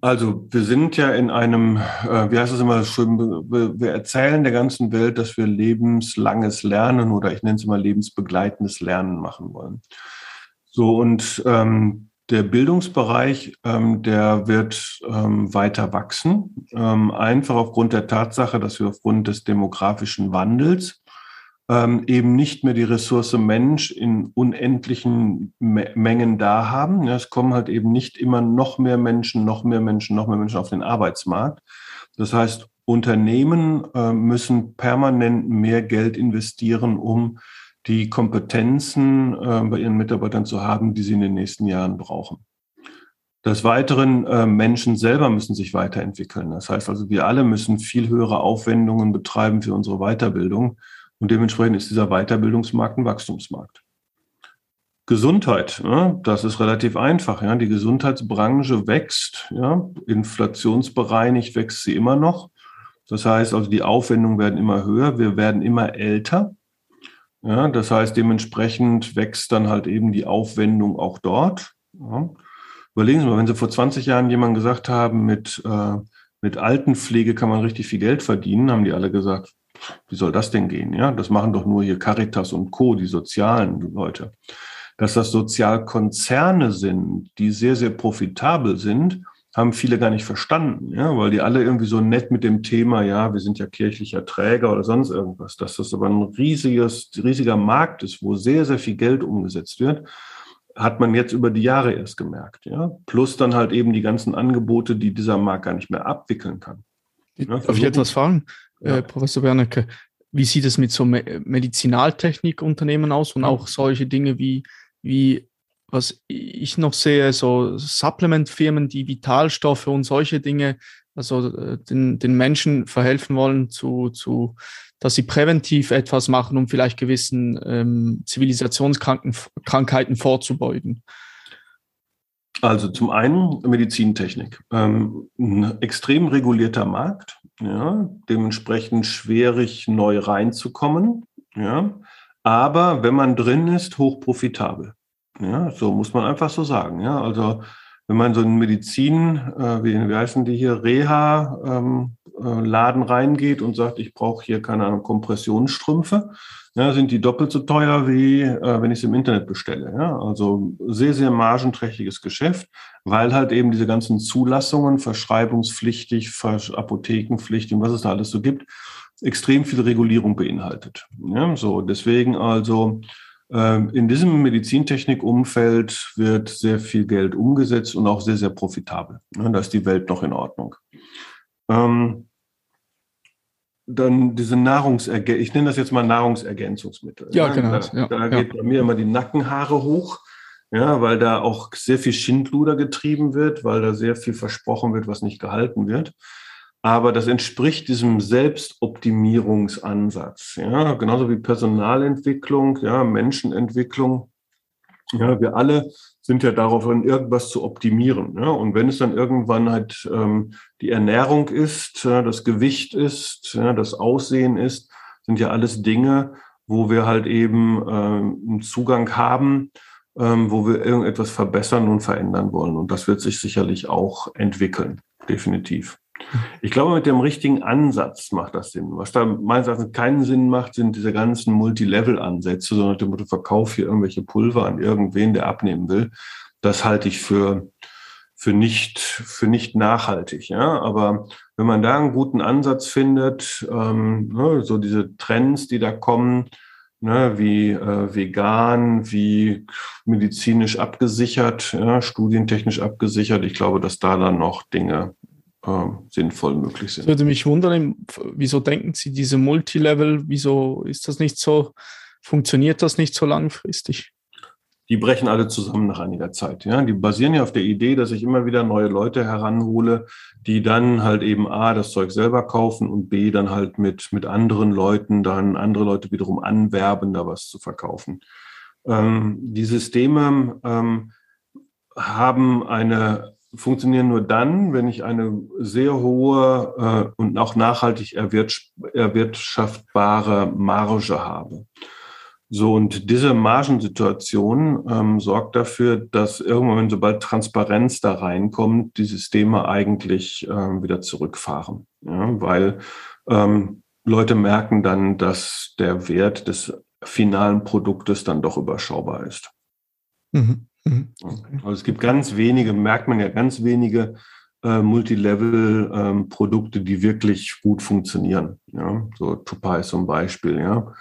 Also wir sind ja in einem, äh, wie heißt es immer schön, wir, wir, erzählen der ganzen Welt, dass wir lebenslanges Lernen oder ich nenne es immer lebensbegleitendes Lernen machen wollen. So und ähm, der Bildungsbereich, ähm, der wird ähm, weiter wachsen, ähm, einfach aufgrund der Tatsache, dass wir aufgrund des demografischen Wandels ähm, eben nicht mehr die Ressource Mensch in unendlichen Me Mengen da haben. Ja, es kommen halt eben nicht immer noch mehr Menschen, noch mehr Menschen, noch mehr Menschen auf den Arbeitsmarkt. Das heißt, Unternehmen äh, müssen permanent mehr Geld investieren, um die Kompetenzen äh, bei ihren Mitarbeitern zu haben, die sie in den nächsten Jahren brauchen. Des Weiteren, äh, Menschen selber müssen sich weiterentwickeln. Das heißt also, wir alle müssen viel höhere Aufwendungen betreiben für unsere Weiterbildung. Und dementsprechend ist dieser Weiterbildungsmarkt ein Wachstumsmarkt. Gesundheit, ja, das ist relativ einfach. Ja. Die Gesundheitsbranche wächst, ja, inflationsbereinigt wächst sie immer noch. Das heißt also, die Aufwendungen werden immer höher, wir werden immer älter. Ja, das heißt, dementsprechend wächst dann halt eben die Aufwendung auch dort. Ja. Überlegen Sie mal, wenn Sie vor 20 Jahren jemand gesagt haben, mit, äh, mit Altenpflege kann man richtig viel Geld verdienen, haben die alle gesagt, wie soll das denn gehen? Ja, das machen doch nur hier Caritas und Co., die sozialen Leute. Dass das Sozialkonzerne sind, die sehr, sehr profitabel sind, haben viele gar nicht verstanden, ja, weil die alle irgendwie so nett mit dem Thema, ja, wir sind ja kirchlicher Träger oder sonst irgendwas, dass das aber ein riesiges, riesiger Markt ist, wo sehr, sehr viel Geld umgesetzt wird, hat man jetzt über die Jahre erst gemerkt, ja. Plus dann halt eben die ganzen Angebote, die dieser Markt gar nicht mehr abwickeln kann. Ja, Darf ich etwas fragen? Ja. äh, Professor Bernecke. Wie sieht es mit so Me Medizinaltechnikunternehmen aus und auch solche Dinge wie, wie, was ich noch sehe, so Supplementfirmen, die Vitalstoffe und solche Dinge, also äh, den, den Menschen verhelfen wollen, zu, zu, dass sie präventiv etwas machen, um vielleicht gewissen ähm, Zivilisationskrankheiten vorzubeugen. Also zum einen Medizintechnik. Ähm, ein extrem regulierter Markt, ja, dementsprechend schwierig neu reinzukommen. Ja, aber wenn man drin ist, hochprofitabel. Ja, so muss man einfach so sagen. Ja, also wenn man so in Medizin, äh, wie, wie heißen die hier, Reha, ähm, äh, Laden reingeht und sagt, ich brauche hier keine Ahnung Kompressionsstrümpfe, ja, sind die doppelt so teuer wie äh, wenn ich es im Internet bestelle. Ja? Also sehr sehr margenträchtiges Geschäft, weil halt eben diese ganzen Zulassungen, verschreibungspflichtig, Apothekenpflichtig und was es da alles so gibt, extrem viel Regulierung beinhaltet. Ja? So deswegen also ähm, in diesem Medizintechnikumfeld wird sehr viel Geld umgesetzt und auch sehr, sehr profitabel. Da ist die Welt noch in Ordnung. Ähm, dann diese Nahrungsergänzung, ich nenne das jetzt mal Nahrungsergänzungsmittel. Ja, genau. Da, ja, da geht ja. bei mir immer die Nackenhaare hoch, ja, weil da auch sehr viel Schindluder getrieben wird, weil da sehr viel versprochen wird, was nicht gehalten wird. Aber das entspricht diesem Selbstoptimierungsansatz, ja, genauso wie Personalentwicklung, ja, Menschenentwicklung. Ja, wir alle sind ja darauf, irgendwas zu optimieren. Ja? Und wenn es dann irgendwann halt ähm, die Ernährung ist, ja, das Gewicht ist, ja, das Aussehen ist, sind ja alles Dinge, wo wir halt eben ähm, einen Zugang haben, ähm, wo wir irgendetwas verbessern und verändern wollen. Und das wird sich sicherlich auch entwickeln, definitiv. Ich glaube, mit dem richtigen Ansatz macht das Sinn. Was da meines Erachtens keinen Sinn macht, sind diese ganzen Multilevel-Ansätze, sondern dem Motto, verkauf hier irgendwelche Pulver an irgendwen, der abnehmen will. Das halte ich für, für nicht, für nicht nachhaltig, ja. Aber wenn man da einen guten Ansatz findet, ähm, ne, so diese Trends, die da kommen, ne, wie äh, vegan, wie medizinisch abgesichert, ja, studientechnisch abgesichert, ich glaube, dass da dann noch Dinge äh, sinnvoll möglich sind. Ich würde mich wundern, wieso denken Sie diese Multilevel, wieso ist das nicht so, funktioniert das nicht so langfristig? Die brechen alle zusammen nach einiger Zeit. Ja, die basieren ja auf der Idee, dass ich immer wieder neue Leute heranhole, die dann halt eben A, das Zeug selber kaufen und B, dann halt mit, mit anderen Leuten, dann andere Leute wiederum anwerben, da was zu verkaufen. Ähm, die Systeme ähm, haben eine funktionieren nur dann, wenn ich eine sehr hohe äh, und auch nachhaltig erwirtschaftbare Marge habe. So, und diese Margensituation ähm, sorgt dafür, dass irgendwann, sobald Transparenz da reinkommt, die Systeme eigentlich ähm, wieder zurückfahren. Ja, weil ähm, Leute merken dann, dass der Wert des finalen Produktes dann doch überschaubar ist. Mhm. Mhm. Also es gibt ganz wenige, merkt man ja, ganz wenige äh, Multilevel-Produkte, ähm, die wirklich gut funktionieren. Ja? So Tupai ein Beispiel, ja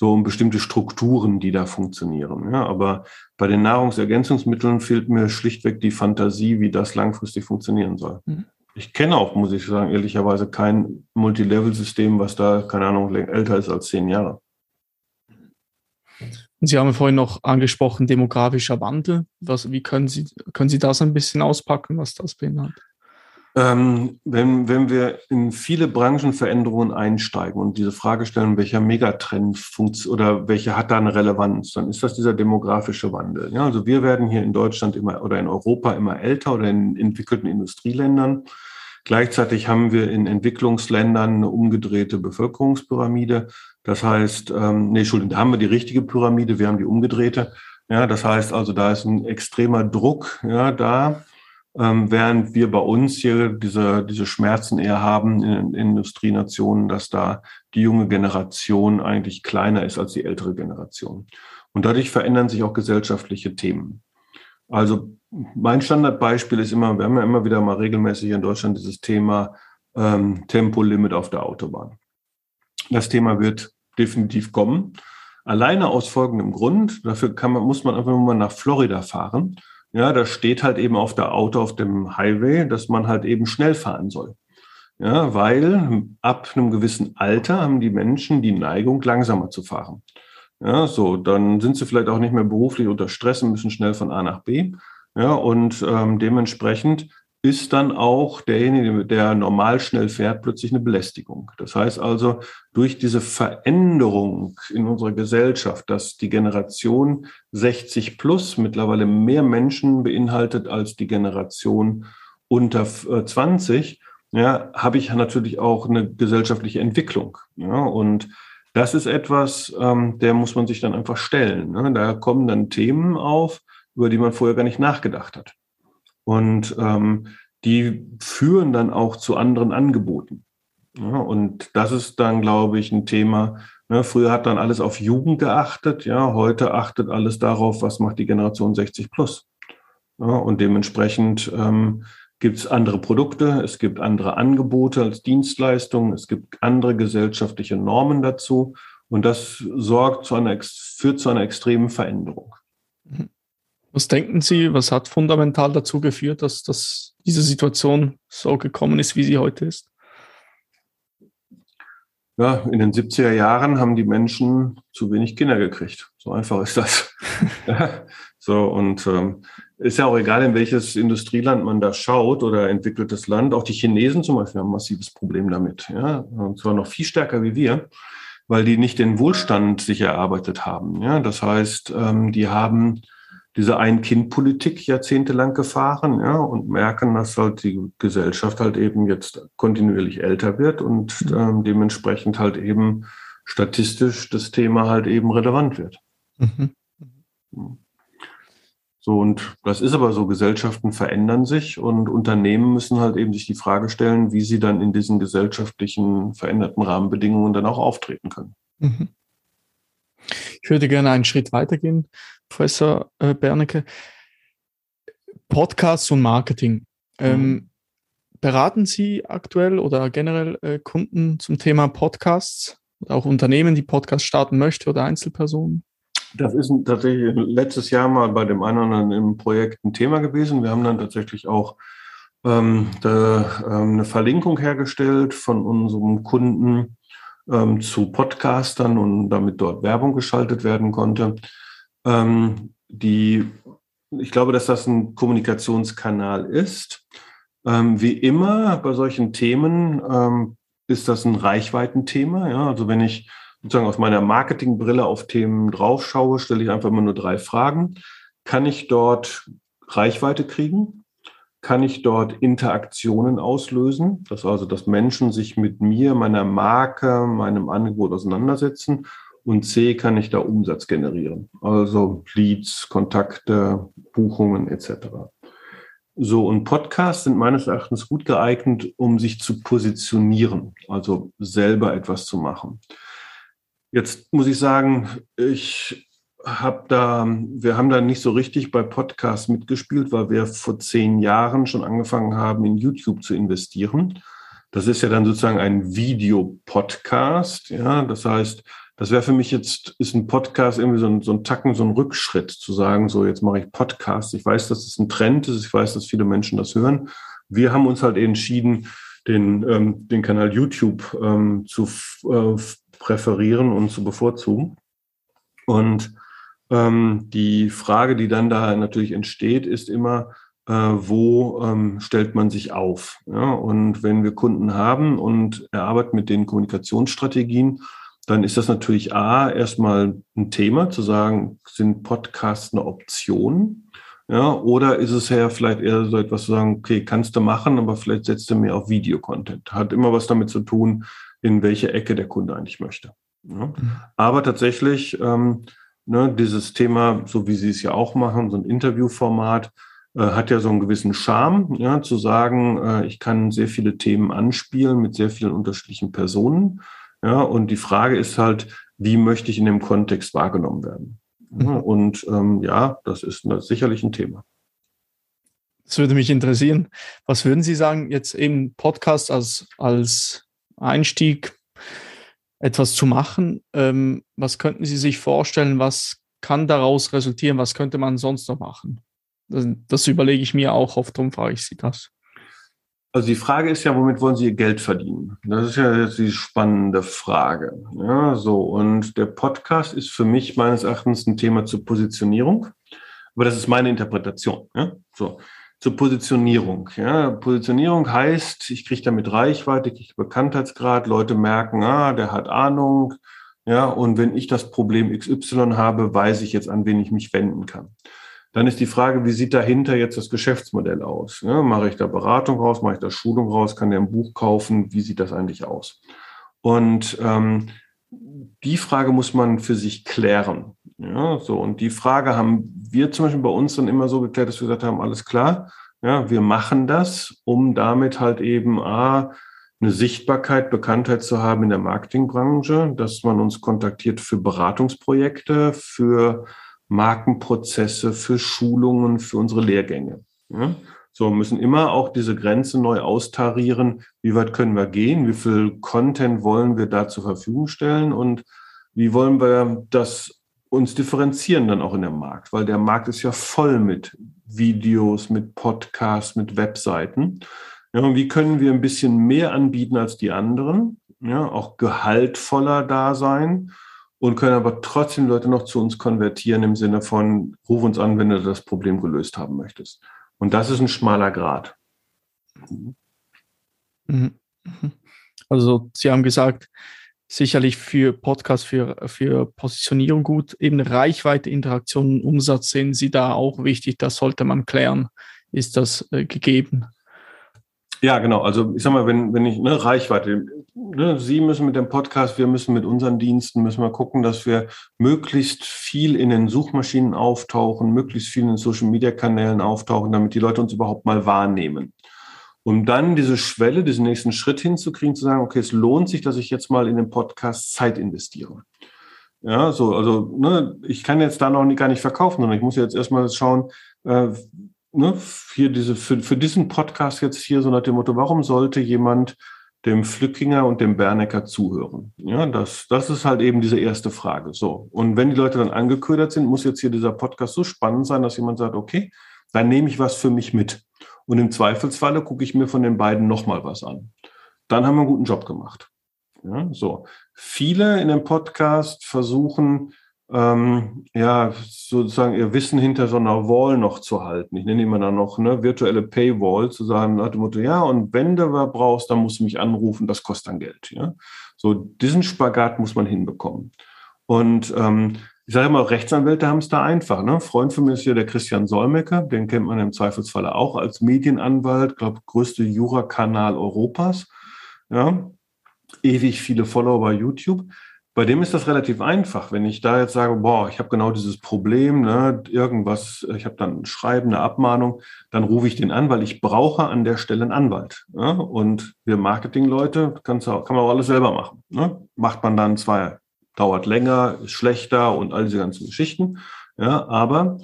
so um bestimmte Strukturen, die da funktionieren. Ja, aber bei den Nahrungsergänzungsmitteln fehlt mir schlichtweg die Fantasie, wie das langfristig funktionieren soll. Mhm. Ich kenne auch, muss ich sagen, ehrlicherweise kein Multilevel-System, was da, keine Ahnung, älter ist als zehn Jahre. Sie haben vorhin noch angesprochen, demografischer Wandel. Was, wie können Sie, können Sie das ein bisschen auspacken, was das beinhaltet? Ähm, wenn, wenn wir in viele Branchenveränderungen einsteigen und diese Frage stellen, welcher Megatrend oder welcher hat da eine Relevanz, dann ist das dieser demografische Wandel. Ja, also wir werden hier in Deutschland immer oder in Europa immer älter oder in entwickelten Industrieländern. Gleichzeitig haben wir in Entwicklungsländern eine umgedrehte Bevölkerungspyramide. Das heißt, ähm, nee, Entschuldigung, da haben wir die richtige Pyramide, wir haben die umgedrehte. Ja, das heißt also, da ist ein extremer Druck ja, da ähm, während wir bei uns hier diese, diese Schmerzen eher haben in, in Industrienationen, dass da die junge Generation eigentlich kleiner ist als die ältere Generation. Und dadurch verändern sich auch gesellschaftliche Themen. Also mein Standardbeispiel ist immer, wir haben ja immer wieder mal regelmäßig in Deutschland dieses Thema ähm, Tempolimit auf der Autobahn. Das Thema wird definitiv kommen. Alleine aus folgendem Grund, dafür kann man, muss man einfach nur mal nach Florida fahren ja, da steht halt eben auf der Auto, auf dem Highway, dass man halt eben schnell fahren soll. Ja, weil ab einem gewissen Alter haben die Menschen die Neigung, langsamer zu fahren. Ja, so, dann sind sie vielleicht auch nicht mehr beruflich unter Stress und müssen schnell von A nach B. Ja, und ähm, dementsprechend ist dann auch derjenige, der normal schnell fährt, plötzlich eine Belästigung. Das heißt also, durch diese Veränderung in unserer Gesellschaft, dass die Generation 60 plus mittlerweile mehr Menschen beinhaltet als die Generation unter 20, äh, ja, habe ich natürlich auch eine gesellschaftliche Entwicklung. Ja, und das ist etwas, ähm, der muss man sich dann einfach stellen. Ne? Da kommen dann Themen auf, über die man vorher gar nicht nachgedacht hat. Und ähm, die führen dann auch zu anderen Angeboten. Ja, und das ist dann, glaube ich, ein Thema. Ne, früher hat dann alles auf Jugend geachtet, ja, heute achtet alles darauf, was macht die Generation 60 plus. Ja, und dementsprechend ähm, gibt es andere Produkte, es gibt andere Angebote als Dienstleistungen, es gibt andere gesellschaftliche Normen dazu. Und das sorgt zu einer, führt zu einer extremen Veränderung. Mhm. Was denken Sie, was hat fundamental dazu geführt, dass, dass diese Situation so gekommen ist, wie sie heute ist? Ja, in den 70er Jahren haben die Menschen zu wenig Kinder gekriegt. So einfach ist das. so, und ähm, ist ja auch egal, in welches Industrieland man da schaut oder entwickeltes Land. Auch die Chinesen zum Beispiel haben ein massives Problem damit. Ja, und zwar noch viel stärker wie wir, weil die nicht den Wohlstand sich erarbeitet haben. Ja, das heißt, ähm, die haben diese Ein-Kind-Politik jahrzehntelang gefahren ja, und merken, dass halt die Gesellschaft halt eben jetzt kontinuierlich älter wird und mhm. ähm, dementsprechend halt eben statistisch das Thema halt eben relevant wird. Mhm. So, und das ist aber so, Gesellschaften verändern sich und Unternehmen müssen halt eben sich die Frage stellen, wie sie dann in diesen gesellschaftlichen veränderten Rahmenbedingungen dann auch auftreten können. Mhm. Ich würde gerne einen Schritt weitergehen, Professor äh, Bernecke. Podcasts und Marketing. Ähm, mhm. beraten Sie aktuell oder generell äh, Kunden zum Thema Podcasts? Oder auch Unternehmen, die Podcasts starten möchten oder Einzelpersonen? Das ist tatsächlich letztes Jahr mal bei dem einen oder anderen im Projekt ein Thema gewesen. Wir haben dann tatsächlich auch ähm, da, ähm, eine Verlinkung hergestellt von unserem Kunden, ähm, zu Podcastern und damit dort Werbung geschaltet werden konnte. Ähm, die, ich glaube, dass das ein Kommunikationskanal ist. Ähm, wie immer bei solchen Themen ähm, ist das ein Reichweitenthema. Ja? Also wenn ich sozusagen aus meiner Marketingbrille auf Themen draufschaue, stelle ich einfach immer nur drei Fragen. Kann ich dort Reichweite kriegen? Kann ich dort Interaktionen auslösen. Das also, dass Menschen sich mit mir, meiner Marke, meinem Angebot auseinandersetzen. und C, kann ich da Umsatz generieren. Also Leads, Kontakte, Buchungen etc. So, und Podcasts sind meines Erachtens gut geeignet, um sich zu positionieren, also selber etwas zu machen. Jetzt muss ich sagen, ich habe da, wir haben da nicht so richtig bei Podcasts mitgespielt, weil wir vor zehn Jahren schon angefangen haben, in YouTube zu investieren. Das ist ja dann sozusagen ein Videopodcast. Ja, das heißt, das wäre für mich jetzt, ist ein Podcast irgendwie so ein, so ein Tacken, so ein Rückschritt zu sagen, so jetzt mache ich Podcast. Ich weiß, dass es ein Trend ist. Ich weiß, dass viele Menschen das hören. Wir haben uns halt entschieden, den, ähm, den Kanal YouTube ähm, zu äh, präferieren und zu bevorzugen. Und die Frage, die dann da natürlich entsteht, ist immer, äh, wo ähm, stellt man sich auf? Ja? Und wenn wir Kunden haben und erarbeiten mit den Kommunikationsstrategien, dann ist das natürlich A, erstmal ein Thema, zu sagen, sind Podcasts eine Option? Ja, oder ist es ja vielleicht eher so etwas zu sagen, okay, kannst du machen, aber vielleicht setzt du mehr auf Videocontent. Hat immer was damit zu tun, in welche Ecke der Kunde eigentlich möchte. Ja. Mhm. Aber tatsächlich, ähm, ne, dieses Thema, so wie Sie es ja auch machen, so ein Interviewformat, äh, hat ja so einen gewissen Charme, ja, zu sagen, äh, ich kann sehr viele Themen anspielen mit sehr vielen unterschiedlichen Personen. Ja, und die Frage ist halt, wie möchte ich in dem Kontext wahrgenommen werden? Ja, mhm. und ähm, ja, das ist sicherlich ein Thema. Das würde mich interessieren. Was würden Sie sagen, jetzt eben Podcast als, als Einstieg etwas zu machen? Ähm, was könnten Sie sich vorstellen? Was kann daraus resultieren? Was könnte man sonst noch machen? Das, das überlege ich mir auch oft, darum frage ich Sie das. Also die Frage ist ja, womit wollen Sie Ihr Geld verdienen? Das ist ja jetzt die spannende Frage. Ja, so. Und der Podcast ist für mich meines Erachtens ein Thema zur Positionierung. Aber das ist meine Interpretation. Ja, so. Zur Positionierung. Ja, Positionierung heißt, ich kriege damit Reichweite, ich kriege Bekanntheitsgrad, Leute merken, ah, der hat Ahnung. Ja, und wenn ich das Problem XY habe, weiß ich jetzt, an wen ich mich wenden kann. Dann ist die Frage, wie sieht dahinter jetzt das Geschäftsmodell aus? Ja, mache ich da Beratung raus, mache ich da Schulung raus, kann der ein Buch kaufen? Wie sieht das eigentlich aus? Und ähm, die Frage muss man für sich klären. Ja, so, und die Frage haben wir zum Beispiel bei uns dann immer so geklärt, dass wir gesagt haben, alles klar, ja, wir machen das, um damit halt eben A, eine Sichtbarkeit, Bekanntheit zu haben in der Marketingbranche, dass man uns kontaktiert für Beratungsprojekte, für Markenprozesse, für Schulungen, für unsere Lehrgänge. Ja? So müssen immer auch diese Grenze neu austarieren. Wie weit können wir gehen? Wie viel Content wollen wir da zur Verfügung stellen? Und wie wollen wir das uns differenzieren dann auch in dem Markt? Weil der Markt ist ja voll mit Videos, mit Podcasts, mit Webseiten. Ja, und wie können wir ein bisschen mehr anbieten als die anderen? Ja, auch gehaltvoller da sein und können aber trotzdem Leute noch zu uns konvertieren im Sinne von, ruf uns an, wenn du das Problem gelöst haben möchtest. Und das ist ein schmaler Grad. Mhm. Mhm. Also Sie haben gesagt, sicherlich für Podcast, für, für Positionierung gut, eben Reichweite, Interaktion, Umsatz sehen Sie da auch wichtig, das sollte man klären. Ist das äh, gegeben? Ja, genau. Also ich sag mal, wenn, wenn ich, ne, Reichweite, ne, Sie müssen mit dem Podcast, wir müssen mit unseren Diensten, müssen wir gucken, dass wir möglichst viel in den Suchmaschinen auftauchen, möglichst viel in Social-Media-Kanälen auftauchen, damit die Leute uns überhaupt mal wahrnehmen. Um dann diese Schwelle, diesen nächsten Schritt hinzukriegen, zu sagen, okay, es lohnt sich, dass ich jetzt mal in den Podcast Zeit investiere. Ja, so, also, ne, ich kann jetzt da noch gar nicht verkaufen, sondern ich muss jetzt erstmal schauen, äh, ne, hier diese, für, für diesen Podcast jetzt hier so nach dem Motto, warum sollte jemand dem Flückinger und dem Bernecker zuhören? Ja, das, das ist halt eben diese erste Frage. So. Und wenn die Leute dann angeködert sind, muss jetzt hier dieser Podcast so spannend sein, dass jemand sagt, okay, dann nehme ich was für mich mit. Und im Zweifelsfalle gucke ich mir von den beiden nochmal was an. Dann haben wir einen guten Job gemacht. Ja, so. Viele in dem Podcast versuchen, ähm, ja, sozusagen ihr Wissen hinter so einer Wall noch zu halten. Ich nenne immer dann noch eine virtuelle Paywall, zu sagen, nach dem Motto, ja, und wenn du was brauchst, dann musst du mich anrufen, das kostet dann Geld. Ja? So, diesen Spagat muss man hinbekommen. Und ähm, ich sage immer, Rechtsanwälte haben es da einfach. Ne? Freund von mir ist hier der Christian Solmecke, den kennt man im Zweifelsfalle auch als Medienanwalt, glaube größte Jurakanal Europas. Ja? Ewig viele Follower bei YouTube Bei dem ist das relativ einfach. Wenn ich da jetzt sage, boah, ich habe genau dieses Problem, ne, irgendwas, ich habe dann ein Schreiben, eine Abmahnung, dann rufe ich den an, weil ich brauche an der Stelle einen Anwalt. Ja? Und wir Marketingleute kann man auch alles selber machen. Ne? Macht man dann zwar, dauert länger, ist schlechter und all diese ganzen Geschichten. Ja, aber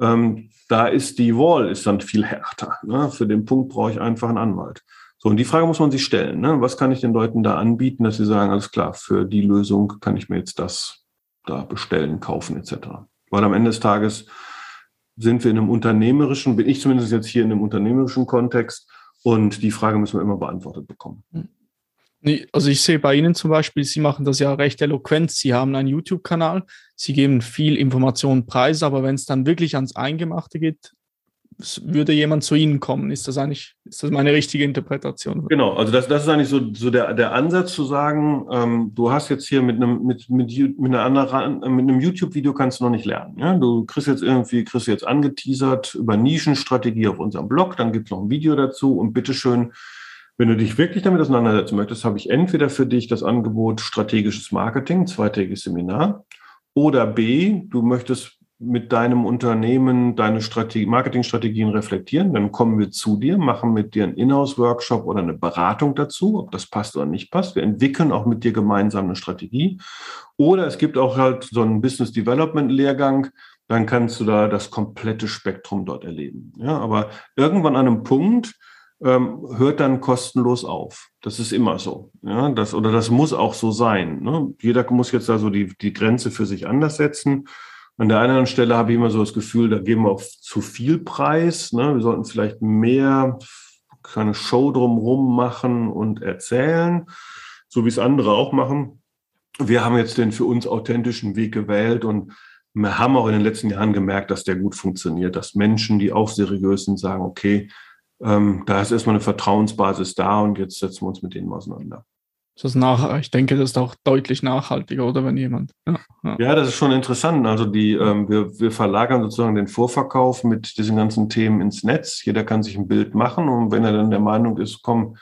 ähm, da ist die Wall ist dann viel härter. Ne? Für den Punkt brauche ich einfach einen Anwalt. So, und die Frage muss man sich stellen. Ne? Was kann ich den Leuten da anbieten, dass sie sagen, alles klar, für die Lösung kann ich mir jetzt das da bestellen, kaufen etc. Weil am Ende des Tages sind wir in einem unternehmerischen, bin ich zumindest jetzt hier in einem unternehmerischen Kontext und die Frage müssen wir immer beantwortet bekommen. Hm. Also ich sehe bei Ihnen zum Beispiel, Sie machen das ja recht eloquent. Sie haben einen YouTube-Kanal, Sie geben viel Information preis, aber wenn es dann wirklich ans Eingemachte geht, würde jemand zu Ihnen kommen. Ist das eigentlich, ist das meine richtige Interpretation? Genau, also das, das ist eigentlich so, so der, der Ansatz zu sagen, ähm, du hast jetzt hier mit einem, mit, mit, mit einer anderen, mit einem YouTube-Video kannst du noch nicht lernen. Ja? Du kriegst jetzt irgendwie, kriegst jetzt angeteasert über Nischenstrategie auf unserem Blog, dann gibt es noch ein Video dazu und bitteschön, wenn du dich wirklich damit auseinandersetzen möchtest, habe ich entweder für dich das Angebot strategisches Marketing, zweitägiges Seminar, oder B, du möchtest mit deinem Unternehmen deine Strategie, Marketingstrategien reflektieren. Dann kommen wir zu dir, machen mit dir einen Inhouse-Workshop oder eine Beratung dazu, ob das passt oder nicht passt. Wir entwickeln auch mit dir gemeinsam eine Strategie. Oder es gibt auch halt so einen Business Development Lehrgang. Dann kannst du da das komplette Spektrum dort erleben. Ja, aber irgendwann an einem Punkt, ähm, hört dann kostenlos auf. Das ist immer so. Ja, das, oder das muss auch so sein. Ne? Jeder muss jetzt da so die, die Grenze für sich anders setzen. An der anderen Stelle habe ich immer so das Gefühl, da geben wir auf zu viel Preis. Ne? Wir sollten vielleicht mehr keine Show drumherum machen und erzählen, so wie es andere auch machen. Wir haben jetzt den für uns authentischen Weg gewählt und wir haben auch in den letzten Jahren gemerkt, dass der gut funktioniert, dass Menschen, die auch seriös sind, sagen, okay, ähm, da ist erstmal eine Vertrauensbasis da und jetzt setzen wir uns mit denen auseinander. Das nach, ich denke, das ist auch deutlich nachhaltiger, oder wenn jemand. Ja, ja. ja das ist schon interessant. Also die, ähm, wir, wir verlagern sozusagen den Vorverkauf mit diesen ganzen Themen ins Netz. Jeder kann sich ein Bild machen und wenn er dann der Meinung ist, komm,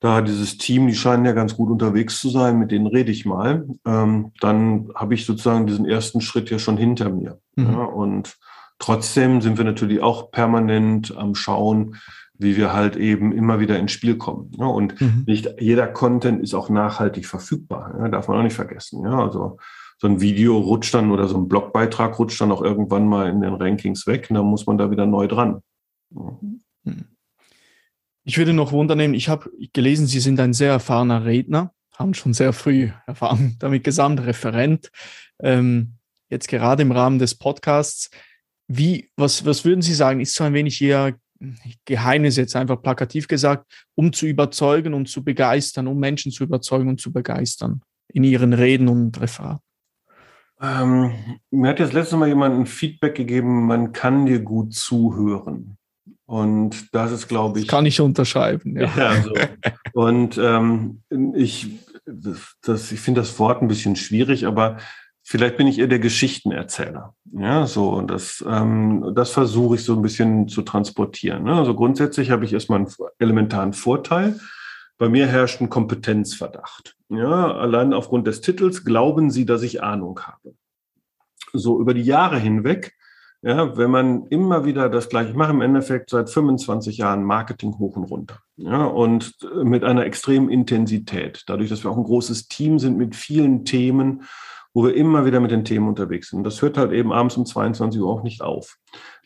da dieses Team, die scheinen ja ganz gut unterwegs zu sein, mit denen rede ich mal, ähm, dann habe ich sozusagen diesen ersten Schritt ja schon hinter mir. Mhm. Ja, und trotzdem sind wir natürlich auch permanent am Schauen, wie wir halt eben immer wieder ins Spiel kommen. Ja, und mhm. nicht jeder Content ist auch nachhaltig verfügbar, ja, darf man auch nicht vergessen. Ja, also so ein Video rutscht dann oder so ein Blogbeitrag rutscht dann auch irgendwann mal in den Rankings weg und dann muss man da wieder neu dran. Mhm. Ich würde noch wundern, ich habe gelesen, Sie sind ein sehr erfahrener Redner, haben schon sehr früh Erfahrung damit gesammelt, Referent. Ähm, jetzt gerade im Rahmen des Podcasts, wie, was, was würden Sie sagen, ist so ein wenig Ihr Geheimnis jetzt einfach plakativ gesagt, um zu überzeugen und zu begeistern, um Menschen zu überzeugen und zu begeistern in ihren Reden und Referaten? Ähm, mir hat jetzt letztes Mal jemand ein Feedback gegeben, man kann dir gut zuhören. Und das ist, glaube ich. Das kann ich unterschreiben, ja. ja also, und ähm, ich, das, ich finde das Wort ein bisschen schwierig, aber Vielleicht bin ich eher der Geschichtenerzähler. Ja, so, und das, ähm, das versuche ich so ein bisschen zu transportieren. Ne? Also grundsätzlich habe ich erstmal einen elementaren Vorteil. Bei mir herrscht ein Kompetenzverdacht. Ja, allein aufgrund des Titels glauben Sie, dass ich Ahnung habe. So über die Jahre hinweg, ja, wenn man immer wieder das gleiche, ich mache im Endeffekt seit 25 Jahren Marketing hoch und runter. Ja, und mit einer extremen Intensität. Dadurch, dass wir auch ein großes Team sind mit vielen Themen, wo wir immer wieder mit den Themen unterwegs sind. Das hört halt eben abends um 22 Uhr auch nicht auf.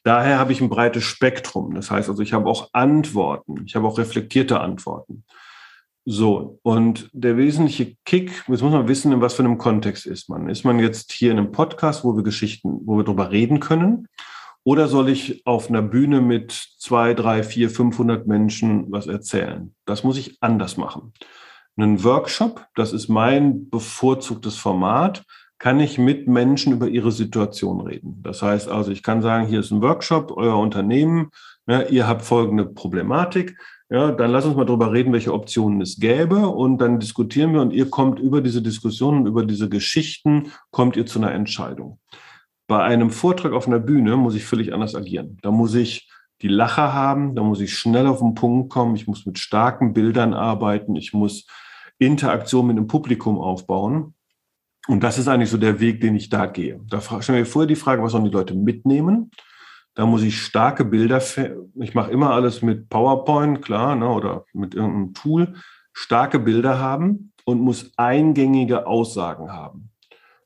Daher habe ich ein breites Spektrum. Das heißt also, ich habe auch Antworten. Ich habe auch reflektierte Antworten. So, und der wesentliche Kick, jetzt muss man wissen, in was für einem Kontext ist man. Ist man jetzt hier in einem Podcast, wo wir Geschichten, wo wir drüber reden können? Oder soll ich auf einer Bühne mit zwei, drei, vier, 500 Menschen was erzählen? Das muss ich anders machen einen Workshop, das ist mein bevorzugtes Format, kann ich mit Menschen über ihre Situation reden. Das heißt also, ich kann sagen, hier ist ein Workshop, euer Unternehmen, ja, ihr habt folgende Problematik, ja, dann lass uns mal darüber reden, welche Optionen es gäbe und dann diskutieren wir und ihr kommt über diese Diskussionen, über diese Geschichten, kommt ihr zu einer Entscheidung. Bei einem Vortrag auf einer Bühne muss ich völlig anders agieren. Da muss ich die Lacher haben, da muss ich schnell auf den Punkt kommen, ich muss mit starken Bildern arbeiten, ich muss Interaktion mit dem Publikum aufbauen. Und das ist eigentlich so der Weg, den ich da gehe. Da stellen wir vorher die Frage, was sollen die Leute mitnehmen? Da muss ich starke Bilder, ich mache immer alles mit PowerPoint, klar, ne, oder mit irgendeinem Tool, starke Bilder haben und muss eingängige Aussagen haben.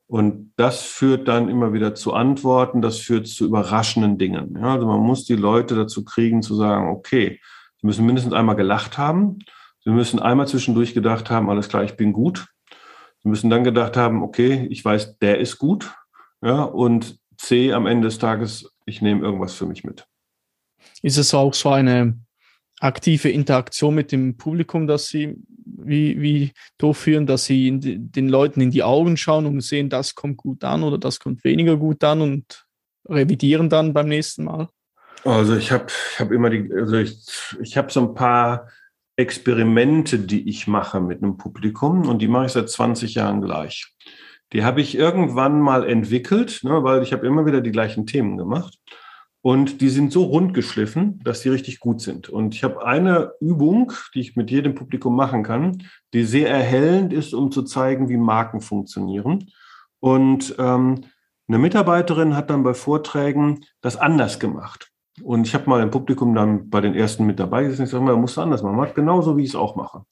Und das führt dann immer wieder zu Antworten, das führt zu überraschenden Dingen. Ja, also man muss die Leute dazu kriegen zu sagen, okay, sie müssen mindestens einmal gelacht haben, sie müssen einmal zwischendurch gedacht haben, alles klar, ich bin gut. Sie müssen dann gedacht haben, okay, ich weiß, der ist gut. Ja, und C am Ende des Tages, ich nehme irgendwas für mich mit. Ist es auch so eine aktive Interaktion mit dem Publikum, dass Sie wie, wie durchführen, dass Sie die, den Leuten in die Augen schauen und sehen, das kommt gut an oder das kommt weniger gut an und revidieren dann beim nächsten Mal? Also ich habe ich hab immer die, also ich, ich habe so ein paar Experimente, die ich mache mit einem Publikum und die mache ich seit 20 Jahren gleich. Die habe ich irgendwann mal entwickelt, ne, weil ich habe immer wieder die gleichen Themen gemacht. Und die sind so rund geschliffen, dass die richtig gut sind. Und ich habe eine Übung, die ich mit jedem Publikum machen kann, die sehr erhellend ist, um zu zeigen, wie Marken funktionieren. Und ähm, eine Mitarbeiterin hat dann bei Vorträgen das anders gemacht. Und ich habe mal im Publikum dann bei den ersten mit dabei gesessen. Ich sage mal, musst du anders machen. Macht genauso, wie ich es auch mache.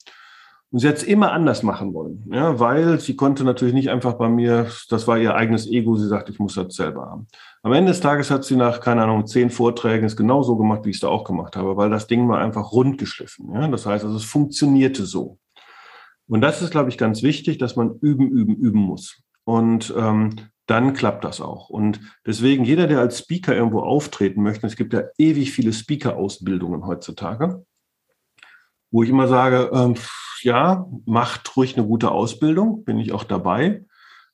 Und sie hat es immer anders machen wollen, ja, weil sie konnte natürlich nicht einfach bei mir, das war ihr eigenes Ego, sie sagt, ich muss das selber haben. Am Ende des Tages hat sie nach, keine Ahnung, zehn Vorträgen es genauso gemacht, wie ich es da auch gemacht habe, weil das Ding war einfach rund geschliffen. Ja. Das heißt, also, es funktionierte so. Und das ist, glaube ich, ganz wichtig, dass man üben, üben, üben muss. Und ähm, dann klappt das auch. Und deswegen, jeder, der als Speaker irgendwo auftreten möchte, es gibt ja ewig viele Speaker-Ausbildungen heutzutage, wo ich immer sage, ähm, ja, macht ruhig eine gute Ausbildung, bin ich auch dabei.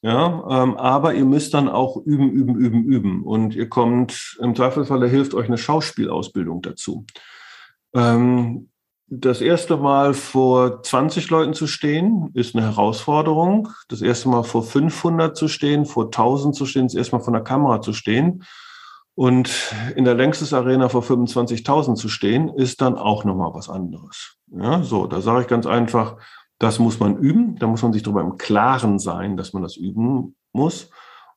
Ja, ähm, aber ihr müsst dann auch üben, üben, üben, üben. Und ihr kommt, im Zweifelsfall, da hilft euch eine Schauspielausbildung dazu. Ähm, das erste Mal vor 20 Leuten zu stehen, ist eine Herausforderung. Das erste Mal vor 500 zu stehen, vor 1000 zu stehen, das erste Mal vor der Kamera zu stehen. Und in der Längstes Arena vor 25.000 zu stehen, ist dann auch nochmal was anderes. Ja, so, da sage ich ganz einfach, das muss man üben. Da muss man sich darüber im Klaren sein, dass man das üben muss.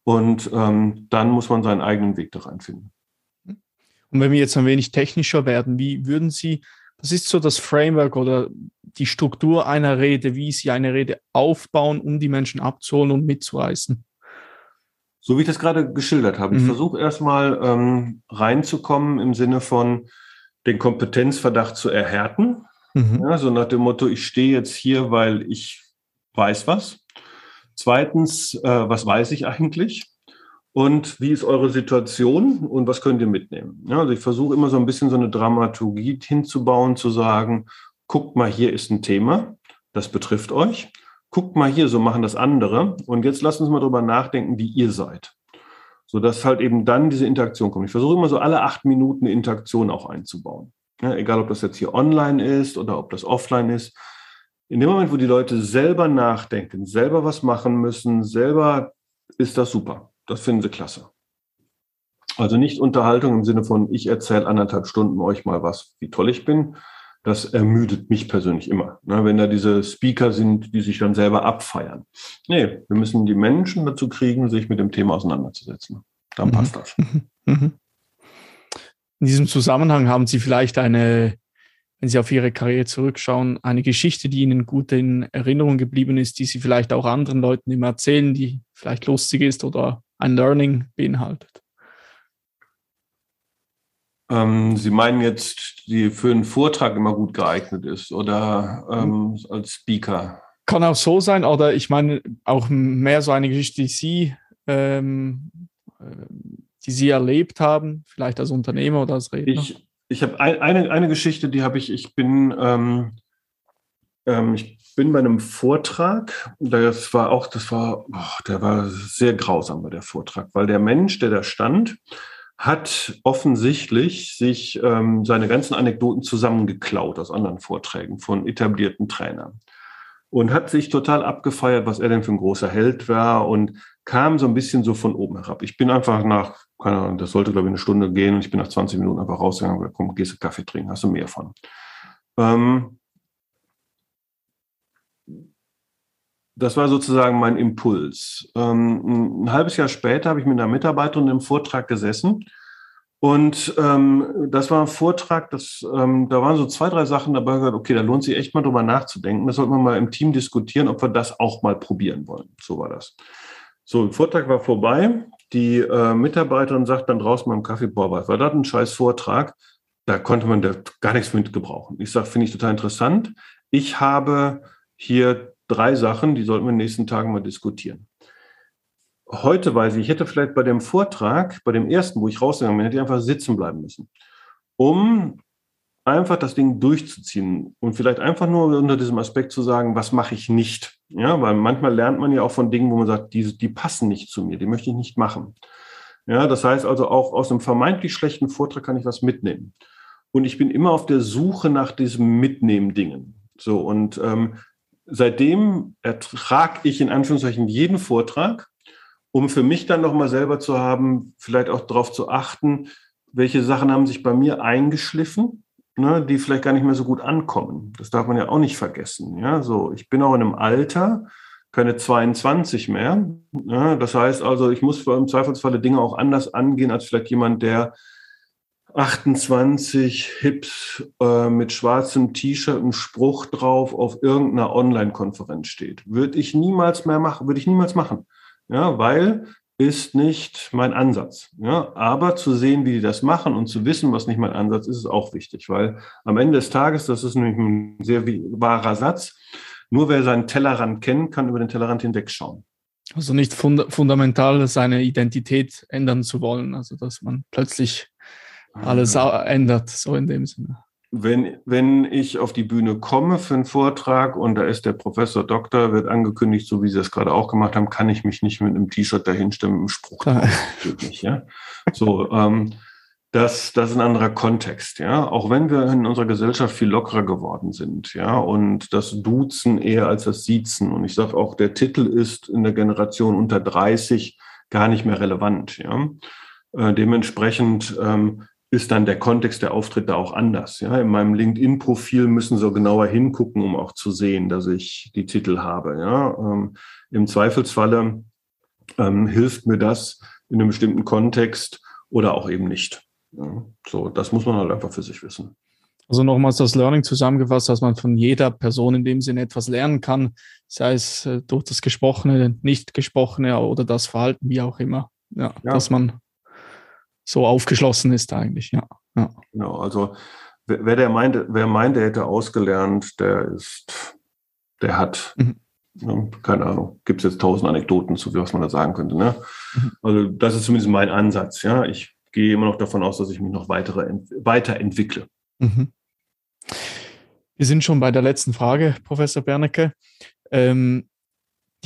Und ähm, dann muss man seinen eigenen Weg da reinfinden. Und wenn wir jetzt ein wenig technischer werden, wie würden Sie, was ist so das Framework oder die Struktur einer Rede, wie Sie eine Rede aufbauen, um die Menschen abzuholen und mitzureißen? So wie ich das gerade geschildert habe. Mhm. Ich versuche erstmal ähm, reinzukommen im Sinne von den Kompetenzverdacht zu erhärten. Mhm. Ja, so nach dem Motto, ich stehe jetzt hier, weil ich weiß was. Zweitens, äh, was weiß ich eigentlich? Und wie ist eure Situation und was könnt ihr mitnehmen? Ja, also ich versuche immer so ein bisschen so eine Dramaturgie hinzubauen, zu sagen, guckt mal, hier ist ein Thema, das betrifft euch. Guckt mal hier, so machen das andere. Und jetzt lasst uns mal drüber nachdenken, wie ihr seid. Sodass halt eben dann diese Interaktion kommt. Ich versuche immer so alle acht Minuten eine Interaktion auch einzubauen. Ja, egal, ob das jetzt hier online ist oder ob das offline ist. In dem Moment, wo die Leute selber nachdenken, selber was machen müssen, selber ist das super. Das finden sie klasse. Also nicht Unterhaltung im Sinne von, ich erzähle anderthalb Stunden euch mal was, wie toll ich bin. Das ermüdet mich persönlich immer, ne, wenn da diese Speaker sind, die sich dann selber abfeiern. Nee, wir müssen die Menschen dazu kriegen, sich mit dem Thema auseinanderzusetzen. Dann passt mhm. das. Mhm. In diesem Zusammenhang haben Sie vielleicht eine, wenn Sie auf Ihre Karriere zurückschauen, eine Geschichte, die Ihnen gut in Erinnerung geblieben ist, die Sie vielleicht auch anderen Leuten immer erzählen, die vielleicht lustig ist oder ein Learning beinhaltet? Ähm, Sie meinen jetzt, die für einen Vortrag immer gut geeignet ist oder ähm, als Speaker? Kann auch so sein, oder ich meine auch mehr so eine Geschichte, die Sie ähm, die Sie erlebt haben, vielleicht als Unternehmer oder als Redner? Ich, ich habe ein, eine, eine Geschichte, die habe ich, ich bin, ähm, ähm, ich bin bei einem Vortrag, das war auch, das war, oh, der war sehr grausam bei der Vortrag, weil der Mensch, der da stand, hat offensichtlich sich ähm, seine ganzen Anekdoten zusammengeklaut aus anderen Vorträgen von etablierten Trainern und hat sich total abgefeiert, was er denn für ein großer Held war und kam so ein bisschen so von oben herab. Ich bin einfach nach, keine Ahnung, das sollte glaube ich eine Stunde gehen und ich bin nach 20 Minuten einfach rausgegangen und gesagt, komm, gehst du Kaffee trinken, hast du mehr von. Ähm, das war sozusagen mein Impuls. Ähm, ein halbes Jahr später habe ich mit einer Mitarbeiterin im Vortrag gesessen. Und ähm, das war ein Vortrag, das, ähm, da waren so zwei, drei Sachen dabei, gesagt, okay, da lohnt sich echt mal drüber nachzudenken. Das sollten wir mal im Team diskutieren, ob wir das auch mal probieren wollen. So war das. So, der Vortrag war vorbei. Die äh, Mitarbeiterin sagt dann draußen beim Kaffee, boah, war das ein scheiß Vortrag? Da konnte man da gar nichts mit gebrauchen. Ich sage, finde ich total interessant. Ich habe hier drei Sachen, die sollten wir in den nächsten Tagen mal diskutieren. Heute weiß ich, ich hätte vielleicht bei dem Vortrag, bei dem ersten, wo ich rausgegangen bin, hätte ich einfach sitzen bleiben müssen, um einfach das Ding durchzuziehen und vielleicht einfach nur unter diesem Aspekt zu sagen, was mache ich nicht. Ja, weil manchmal lernt man ja auch von Dingen, wo man sagt, die, die passen nicht zu mir, die möchte ich nicht machen. Ja, das heißt also auch aus einem vermeintlich schlechten Vortrag kann ich was mitnehmen. Und ich bin immer auf der Suche nach diesem Mitnehmen-Dingen. So, und ähm, seitdem ertrage ich in Anführungszeichen jeden Vortrag, um für mich dann nochmal selber zu haben, vielleicht auch darauf zu achten, welche Sachen haben sich bei mir eingeschliffen, ne, die vielleicht gar nicht mehr so gut ankommen. Das darf man ja auch nicht vergessen. Ja, so, ich bin auch in einem Alter, keine 22 mehr. Ja, das heißt also, ich muss im Zweifelsfalle Dinge auch anders angehen als vielleicht jemand, der 28 Hips äh, mit schwarzem T-Shirt, ein Spruch drauf auf irgendeiner Online-Konferenz steht. Würde ich niemals mehr machen, würde ich niemals machen. Ja, weil ist nicht mein Ansatz. Ja, aber zu sehen, wie die das machen und zu wissen, was nicht mein Ansatz ist, ist auch wichtig, weil am Ende des Tages, das ist nämlich ein sehr wahrer Satz, nur wer seinen Tellerrand kennt, kann über den Tellerrand hinwegschauen. Also nicht fund fundamental seine Identität ändern zu wollen, also dass man plötzlich alles ändert, so in dem Sinne. Wenn, wenn ich auf die Bühne komme für einen Vortrag und da ist der Professor Doktor, wird angekündigt, so wie Sie das gerade auch gemacht haben, kann ich mich nicht mit einem T-Shirt dahinstimmen, im Spruch. Nicht, ja. So, ähm, das, das ist ein anderer Kontext, ja. Auch wenn wir in unserer Gesellschaft viel lockerer geworden sind, ja, und das Duzen eher als das Siezen. Und ich sage auch, der Titel ist in der Generation unter 30 gar nicht mehr relevant, ja. Äh, dementsprechend ähm, ist dann der Kontext der Auftritte auch anders. Ja, in meinem LinkedIn-Profil müssen Sie genauer hingucken, um auch zu sehen, dass ich die Titel habe. Ja, ähm, im Zweifelsfalle ähm, hilft mir das in einem bestimmten Kontext oder auch eben nicht. Ja, so, das muss man halt einfach für sich wissen. Also nochmals das Learning zusammengefasst, dass man von jeder Person in dem Sinne etwas lernen kann, sei es äh, durch das Gesprochene, nicht Gesprochene oder das Verhalten, wie auch immer. Ja, ja. dass man so aufgeschlossen ist eigentlich, ja. ja. Genau, also wer, der meint, wer meint, der hätte ausgelernt, der ist, der hat, mhm. ne, keine Ahnung, gibt es jetzt tausend Anekdoten zu, was man da sagen könnte. Ne? Mhm. Also das ist zumindest mein Ansatz, ja. Ich gehe immer noch davon aus, dass ich mich noch weitere, weiterentwickle. Mhm. Wir sind schon bei der letzten Frage, Professor Bernecke. Ähm,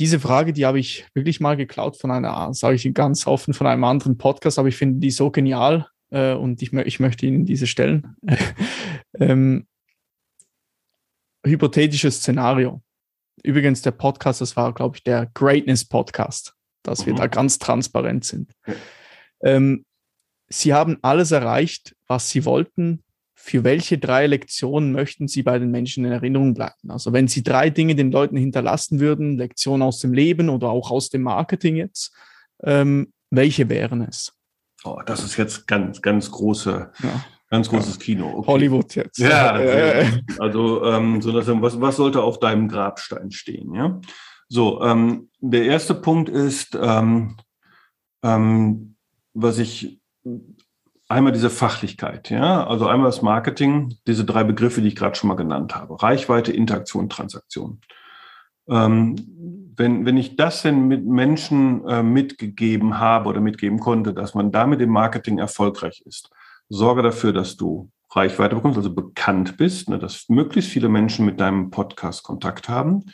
diese Frage, die habe ich wirklich mal geklaut von einer, sage ich ganz offen, von einem anderen Podcast, aber ich finde die so genial äh, und ich, ich, möchte Ihnen diese stellen. ähm, hypothetisches Szenario. Übrigens, der Podcast, das war, glaube ich, der Greatness Podcast, dass mhm. wir da ganz transparent sind. Ähm, Sie haben alles erreicht, was Sie wollten für welche drei Lektionen möchten Sie bei den Menschen in Erinnerung bleiben? Also wenn Sie drei Dinge den Leuten hinterlassen würden, Lektionen aus dem Leben oder auch aus dem Marketing jetzt, ähm, welche wären es? Oh, das ist jetzt ganz, ganz große, ja. ganz großes ja. Kino. Okay. Hollywood jetzt. Ja, also ähm, so dass, was, was sollte auf deinem Grabstein stehen? Ja, so ähm, der erste Punkt ist, ähm, ähm, was ich Einmal diese Fachlichkeit, ja, also einmal das Marketing, diese drei Begriffe, die ich gerade schon mal genannt habe. Reichweite, Interaktion, Transaktion. Ähm, wenn, wenn ich das denn mit Menschen äh, mitgegeben habe oder mitgeben konnte, dass man damit im Marketing erfolgreich ist, sorge dafür, dass du Reichweite bekommst, also bekannt bist, ne, dass möglichst viele Menschen mit deinem Podcast Kontakt haben,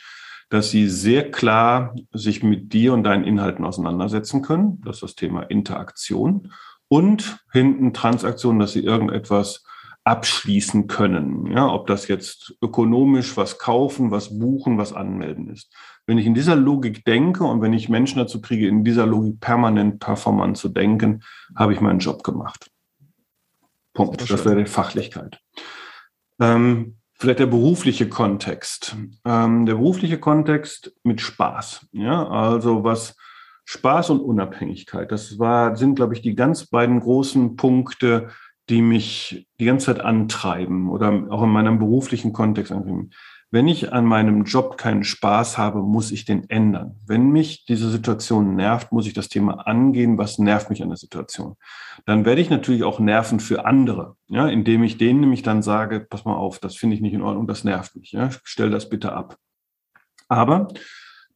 dass sie sehr klar sich mit dir und deinen Inhalten auseinandersetzen können. Das ist das Thema Interaktion und hinten Transaktionen, dass sie irgendetwas abschließen können. Ja, ob das jetzt ökonomisch was kaufen, was buchen, was anmelden ist. Wenn ich in dieser Logik denke und wenn ich Menschen dazu kriege, in dieser Logik permanent performant zu denken, habe ich meinen Job gemacht. Punkt. Das wäre die Fachlichkeit. Ähm, vielleicht der berufliche Kontext. Ähm, der berufliche Kontext mit Spaß. Ja, also was Spaß und Unabhängigkeit. Das war, sind, glaube ich, die ganz beiden großen Punkte, die mich die ganze Zeit antreiben oder auch in meinem beruflichen Kontext antreiben. Wenn ich an meinem Job keinen Spaß habe, muss ich den ändern. Wenn mich diese Situation nervt, muss ich das Thema angehen, was nervt mich an der Situation. Dann werde ich natürlich auch nerven für andere, ja, indem ich denen nämlich dann sage, pass mal auf, das finde ich nicht in Ordnung, das nervt mich, ja, stell das bitte ab. Aber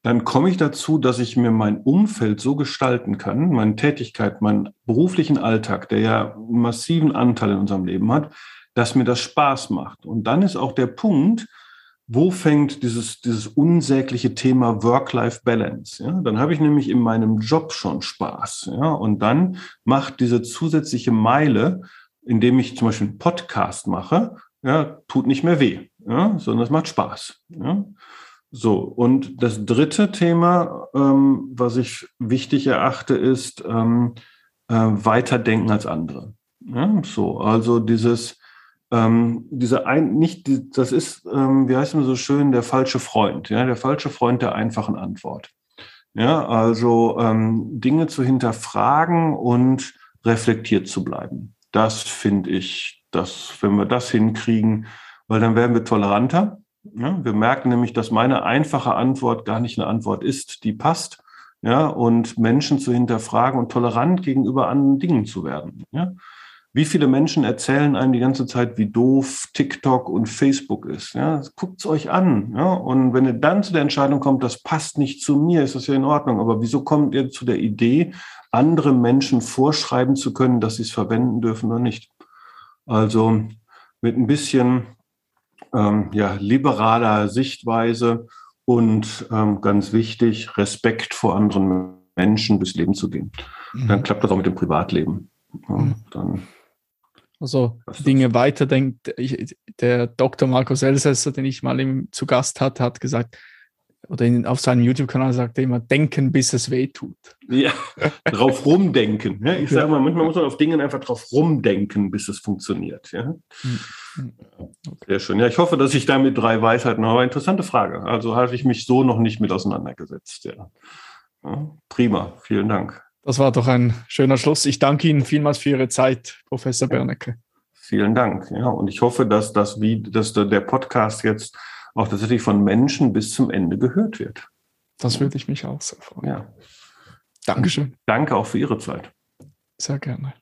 dann komme ich dazu, dass ich mir mein Umfeld so gestalten kann, meine Tätigkeit, meinen beruflichen Alltag, der ja einen massiven Anteil in unserem Leben hat, dass mir das Spaß macht. Und dann ist auch der Punkt, wo fängt dieses, dieses unsägliche Thema Work-Life-Balance? Ja? Dann habe ich nämlich in meinem Job schon Spaß. Ja? Und dann macht diese zusätzliche Meile, indem ich zum Beispiel einen Podcast mache, ja, tut nicht mehr weh, ja? sondern es macht Spaß. Ja? So, und das dritte Thema, ähm, was ich wichtig erachte, ist ähm, äh, weiterdenken als andere. Ja? So, also dieses ähm, diese ein, nicht, das ist, ähm, wie heißt man so schön, der falsche Freund, ja, der falsche Freund der einfachen Antwort. Ja, also ähm, Dinge zu hinterfragen und reflektiert zu bleiben. Das finde ich, dass, wenn wir das hinkriegen, weil dann werden wir toleranter. Ja, wir merken nämlich, dass meine einfache Antwort gar nicht eine Antwort ist, die passt. Ja, und Menschen zu hinterfragen und tolerant gegenüber anderen Dingen zu werden. Ja, wie viele Menschen erzählen einem die ganze Zeit, wie doof TikTok und Facebook ist? Ja, guckt's euch an. Ja? Und wenn ihr dann zu der Entscheidung kommt, das passt nicht zu mir, ist das ja in Ordnung. Aber wieso kommt ihr zu der Idee, andere Menschen vorschreiben zu können, dass sie es verwenden dürfen oder nicht? Also mit ein bisschen ähm, ja, liberaler Sichtweise und ähm, ganz wichtig, Respekt vor anderen Menschen durchs Leben zu gehen. Mhm. Dann klappt das auch mit dem Privatleben. Ja, mhm. dann also Dinge weiterdenkt. Ich, der Dr. Markus Elsässer, den ich mal im, zu Gast hatte, hat gesagt, oder in, auf seinem YouTube-Kanal sagt er immer, denken, bis es weh tut. Ja, drauf rumdenken. Ja? Ich ja. sage mal, manchmal muss man auf Dingen einfach drauf rumdenken, bis es funktioniert. Ja? Mhm. Okay. Sehr schön. Ja, ich hoffe, dass ich da mit drei Weisheiten habe. Interessante Frage. Also habe ich mich so noch nicht mit auseinandergesetzt. Ja. ja prima. Vielen Dank. Das war doch ein schöner Schluss. Ich danke Ihnen vielmals für Ihre Zeit, Professor Bernecke. Vielen Dank. Ja, und ich hoffe, dass das wie, dass der Podcast jetzt auch tatsächlich von Menschen bis zum Ende gehört wird. Das würde ich mich auch sehr freuen. Ja. Dankeschön. Danke auch für Ihre Zeit. Sehr gerne.